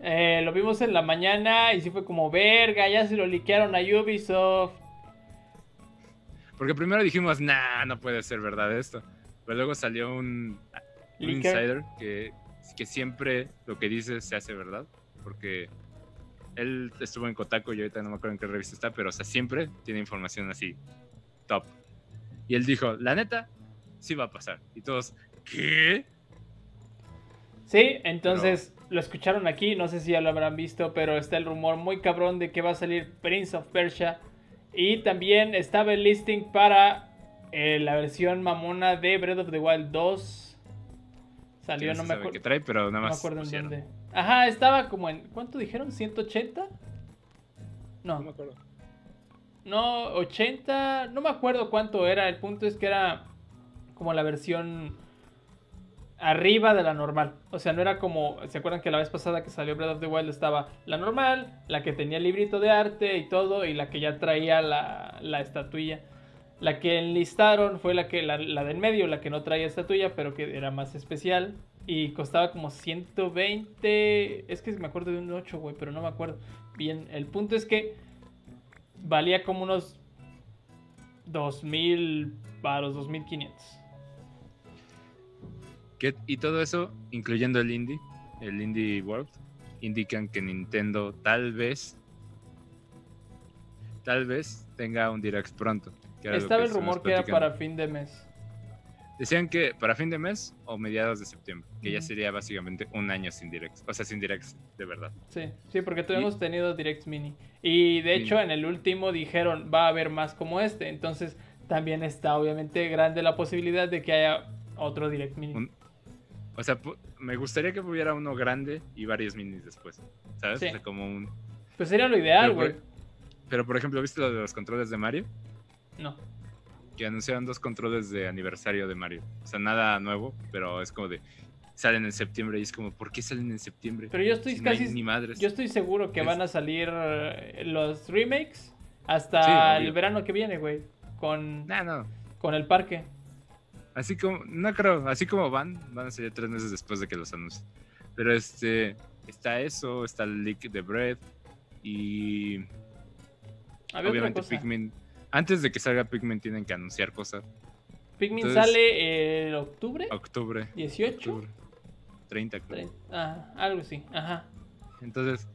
eh, lo vimos en la mañana y sí fue como, verga, ya se lo liquearon a Ubisoft. Porque primero dijimos, nah, no puede ser verdad esto. Pero luego salió un, insider que, que siempre lo que dice se hace verdad. Porque él estuvo en Kotaku y ahorita no me acuerdo en qué revista está, pero o sea, siempre tiene información así, top. Y él dijo, la neta, sí va a pasar. Y todos, ¿qué? Sí, entonces lo escucharon aquí, no sé si ya lo habrán visto, pero está el rumor muy cabrón de que va a salir Prince of Persia. Y también estaba el listing para eh, la versión mamona de Breath of the Wild 2. Salió, Sí, no me acuerdo. qué trae, pero nada No me más acuerdo en dónde. Ajá, estaba como en. ¿Cuánto dijeron? ¿180? No me No, acuerdo. no, 80. No me acuerdo cuánto era. El punto es que era como la versión arriba de la normal. O sea, no era como. ¿Se acuerdan que la vez pasada que salió Breath of the Wild estaba la normal, la que tenía el librito de arte y todo, y la que ya traía la, la estatuilla? La que enlistaron fue la que la, la medio, la que no traía estatuilla, pero que era más especial. Y costaba como 120. Es que me acuerdo de un 8, güey, pero no me acuerdo. Bien, el punto es que valía como unos 2000 varos, 2500. Que- y todo eso, incluyendo el indie, el Indie World, indican que Nintendo tal vez, tal vez tenga un Direct pronto. que Estaba que el rumor que era para fin de mes. Decían que para fin de mes o mediados de septiembre, que ya sería básicamente un año sin directs, o sea, sin directs de verdad. Sí, sí, porque todavía hemos tenido Directs Mini. Y de hecho, en el último dijeron, va a haber más como este. Entonces, también está obviamente grande la posibilidad de que haya otro Direct Mini. Un- O sea, me gustaría que hubiera uno grande y varios minis después, ¿sabes? Sí. O sea, como un... Pues sería lo ideal, güey. Pero por ejemplo, ¿viste lo de los controles de Mario? No. Que anunciaron dos controles de aniversario de Mario. O sea, nada nuevo, pero es como de... Salen en septiembre y es como, ¿por qué salen en septiembre? Pero yo estoy Si no hay casi. ni madres. Yo estoy seguro que Es- van a salir eh, los remakes hasta Sí, el verano que viene, güey. Con, Nah, no. con el parque. Así como, no creo, así como van, van a salir tres meses después de que los anuncien. Pero este, está eso, está el leak de Breath y obviamente. Pikmin. Antes de que salga Pikmin tienen que anunciar cosas. Pikmin Entonces- sale el octubre Octubre, 18. octubre, 30 creo. 30, ah, algo así. Ajá. Entonces,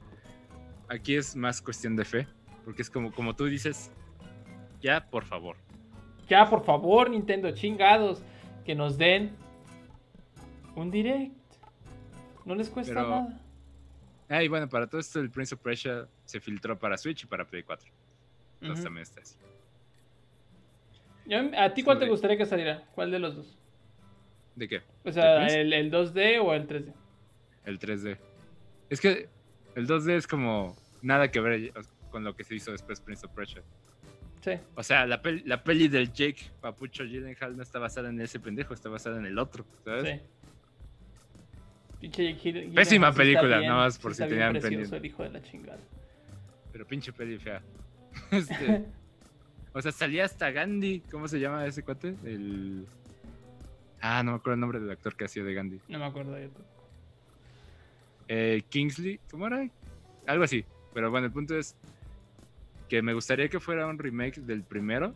aquí es más cuestión de fe, porque es como, como tú dices, ya por favor. Ya, por favor, Nintendo, chingados. Que nos den un direct. No les cuesta Pero- nada. Ah, y bueno, para todo esto el Prince of Persia se filtró para Switch y para Play 4. Entonces también está así. ¿A ti cuál te gustaría que saliera? ¿Cuál de los dos? ¿De qué? O sea, el, el 2D o el 3D. El 3D. Es que el 2D es como nada que ver con lo que se hizo después Prince of Persia. Sí. O sea, la, pel- la peli del Jake Papucho Gyllenhaal no está basada en ese pendejo, está basada en el otro, ¿sabes? Sí. Jake Pésima película, bien, nada más por si tenían pendiente. el hijo de la chingada. Pero pinche peli fea. Este, o sea, salía hasta Gandhi. ¿Cómo se llama ese cuate? El. Ah, no me acuerdo el nombre del actor que hacía de Gandhi. No me acuerdo todo. Eh, Kingsley, ¿cómo era? Algo así. Pero bueno, el punto es que me gustaría que fuera un remake del primero,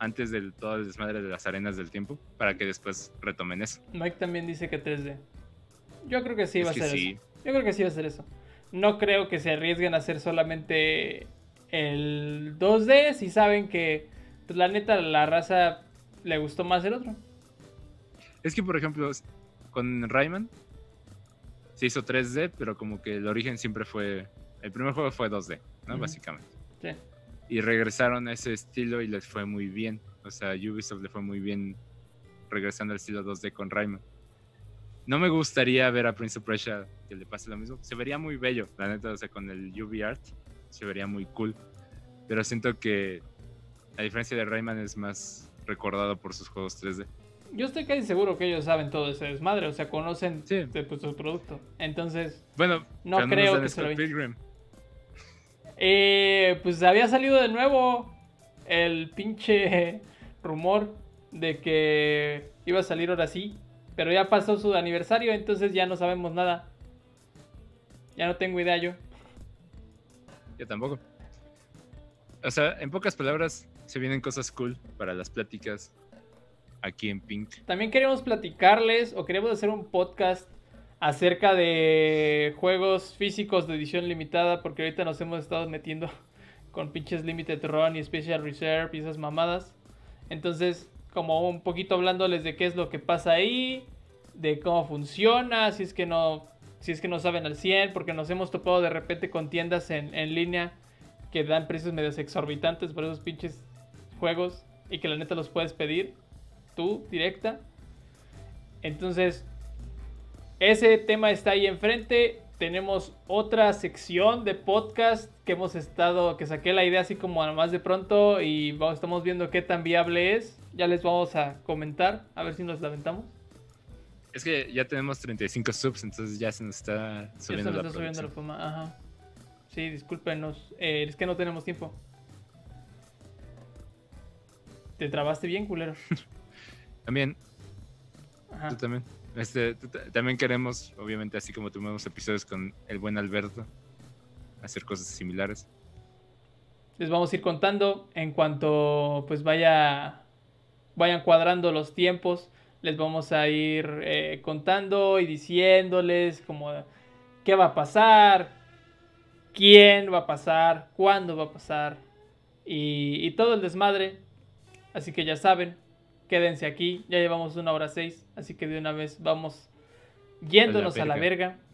antes del todo el desmadre de las arenas del tiempo, para que después retomen eso. Mike también dice que 3D. Yo creo que sí Es va a ser sí. eso. Yo creo que sí va a ser eso. No creo que se arriesguen a hacer solamente el 2D si saben que pues, la neta la raza le gustó más el otro. Es que, por ejemplo, con Rayman se hizo 3D, pero como que el origen siempre fue. El primer juego fue 2D, ¿no? Básicamente. Sí. Y regresaron a ese estilo y les fue muy bien. O sea, Ubisoft le fue muy bien regresando al estilo 2D con Rayman. No me gustaría ver a Prince of Persia que le pase lo mismo. Se vería muy bello, la neta, o sea, con el UV art se vería muy cool. Pero siento que, a diferencia de Rayman, es más recordado por sus juegos 3D. Yo estoy casi seguro que ellos saben todo ese desmadre, o sea, conocen Sí. de, pues, su producto. Entonces, Bueno, No creo que se lo Pilgrim. Eh, pues había salido de nuevo el pinche rumor de que iba a salir ahora sí, pero ya pasó su aniversario, entonces ya no sabemos nada. Ya no tengo idea yo. Yo tampoco. O sea, en pocas palabras, se vienen cosas cool para las pláticas aquí en Pink. También queremos platicarles o queremos hacer un podcast acerca de juegos físicos de edición limitada, porque ahorita nos hemos estado metiendo con pinches Limited Run y Special Reserve y esas mamadas. Entonces, como un poquito hablándoles de qué es lo que pasa ahí, de cómo funciona, si es que no, si es que no saben al 100, porque nos hemos topado de repente con tiendas en, en línea que dan precios medios exorbitantes por esos pinches juegos y que la neta los puedes pedir tú directa. Entonces, ese tema está ahí enfrente. Tenemos otra sección de podcast que hemos estado, que saqué la idea así como más de pronto y vamos, estamos viendo qué tan viable es. Ya les vamos a comentar, a ver si nos lamentamos. Es que ya tenemos 35 subs, entonces ya se nos está Ya se subiendo nos la está subiendo la fama. Ajá. Sí, discúlpenos. eh, es que no tenemos tiempo. Te trabaste bien, culero. También, Ajá. tú también. Este, también queremos, obviamente, así como tuvimos episodios con el buen Alberto, hacer cosas similares. les vamos a ir contando en cuanto pues vaya vayan cuadrando los tiempos les vamos a ir eh, contando y diciéndoles como qué va a pasar quién va a pasar cuándo va a pasar y, y todo el desmadre así que ya saben quédense aquí ya llevamos una hora seis así que de una vez vamos yéndonos a la verga. verga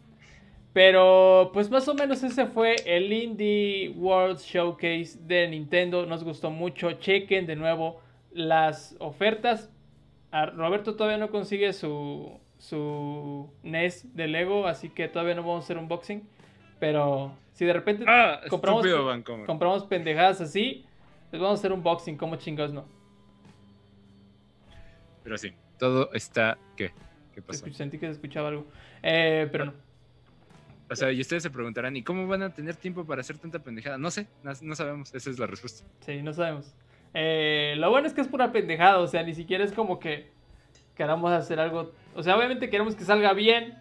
pero pues más o menos ese fue el Indie World Showcase de Nintendo. Nos gustó mucho. Chequen de nuevo las ofertas. A Roberto todavía no consigue su, su NES de Lego, así que todavía no vamos a hacer unboxing. Pero si de repente ¡Ah! compramos, compramos pendejadas así, les vamos a hacer unboxing. como chingados no? Pero sí, todo está... ¿Qué? ¿Qué pasó? Sentí que se escuchaba algo. Eh, pero no. O sea, y ustedes se preguntarán, ¿y cómo van a tener tiempo para hacer tanta pendejada? No sé, no, no sabemos, esa es la respuesta. Sí, no sabemos. Eh, lo bueno es que es pura pendejada, o sea, ni siquiera es como que queramos hacer algo. O sea, obviamente queremos que salga bien,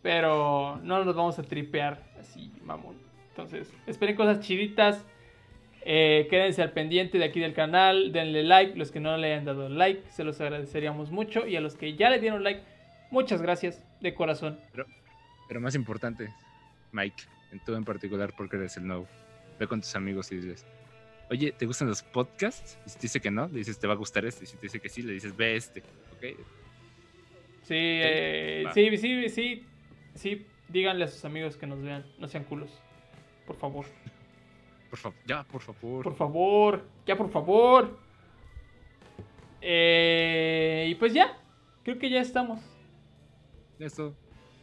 pero no nos vamos a tripear así, mamón. Entonces, esperen cosas chiditas. Eh, quédense al pendiente de aquí del canal. Denle like. Los que no le hayan dado like, se los agradeceríamos mucho. Y a los que ya le dieron like, muchas gracias de corazón. Pero más importante, Mike, en tú en particular, porque eres el nuevo. Ve con tus amigos y diles, oye, ¿te gustan los podcasts? Y si te dice que no, le dices, te va a gustar este. Y si te dice que sí, le dices, ve este. ¿Ok? Sí, eh, sí, sí, sí, sí. Díganle a sus amigos que nos vean. No sean culos. Por favor. Por favor, ya, por favor. Por favor, ya por favor. Eh, y pues ya, creo que ya estamos. Esto.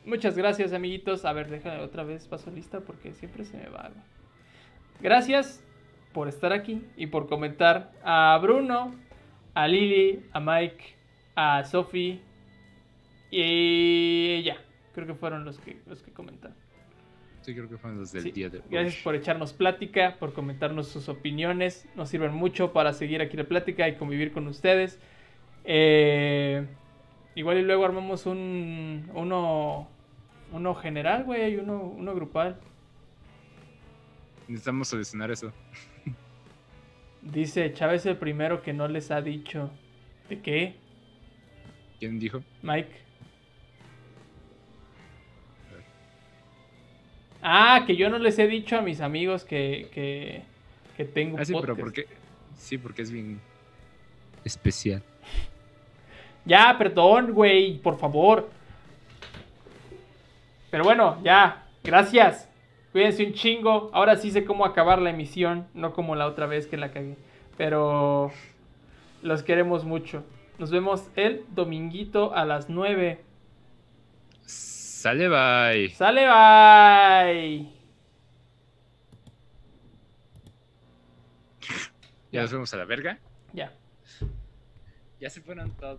Muchas gracias, amiguitos. A ver, déjame otra vez paso lista porque siempre se me va. güey. Gracias por estar aquí y por comentar a Bruno, a Lili, a Mike, a Sophie y ya. Creo que fueron los que los que comentaron. Sí, creo que fueron los del Sí, día de hoy. Gracias por echarnos plática, por comentarnos sus opiniones. Nos sirven mucho para seguir aquí la plática y convivir con ustedes. Eh, igual y luego armamos un uno, uno general, güey, uno, uno grupal. Necesitamos solucionar eso. Dice Chávez el primero que no les ha dicho. ¿De qué? ¿Quién dijo? Mike. Ah, que yo no les he dicho a mis amigos que, que, que tengo Ah, sí, pero porque. Sí, porque es bien especial. Ya, perdón, güey, por favor. Pero bueno, ya, gracias. Cuídense un chingo. Ahora sí sé cómo acabar la emisión, no como la otra vez que la cagué. Pero los queremos mucho. Nos vemos el dominguito a las 9. Sale, bye. Sale, bye. Ya nos vemos a la verga. Ya. Ya se fueron todos.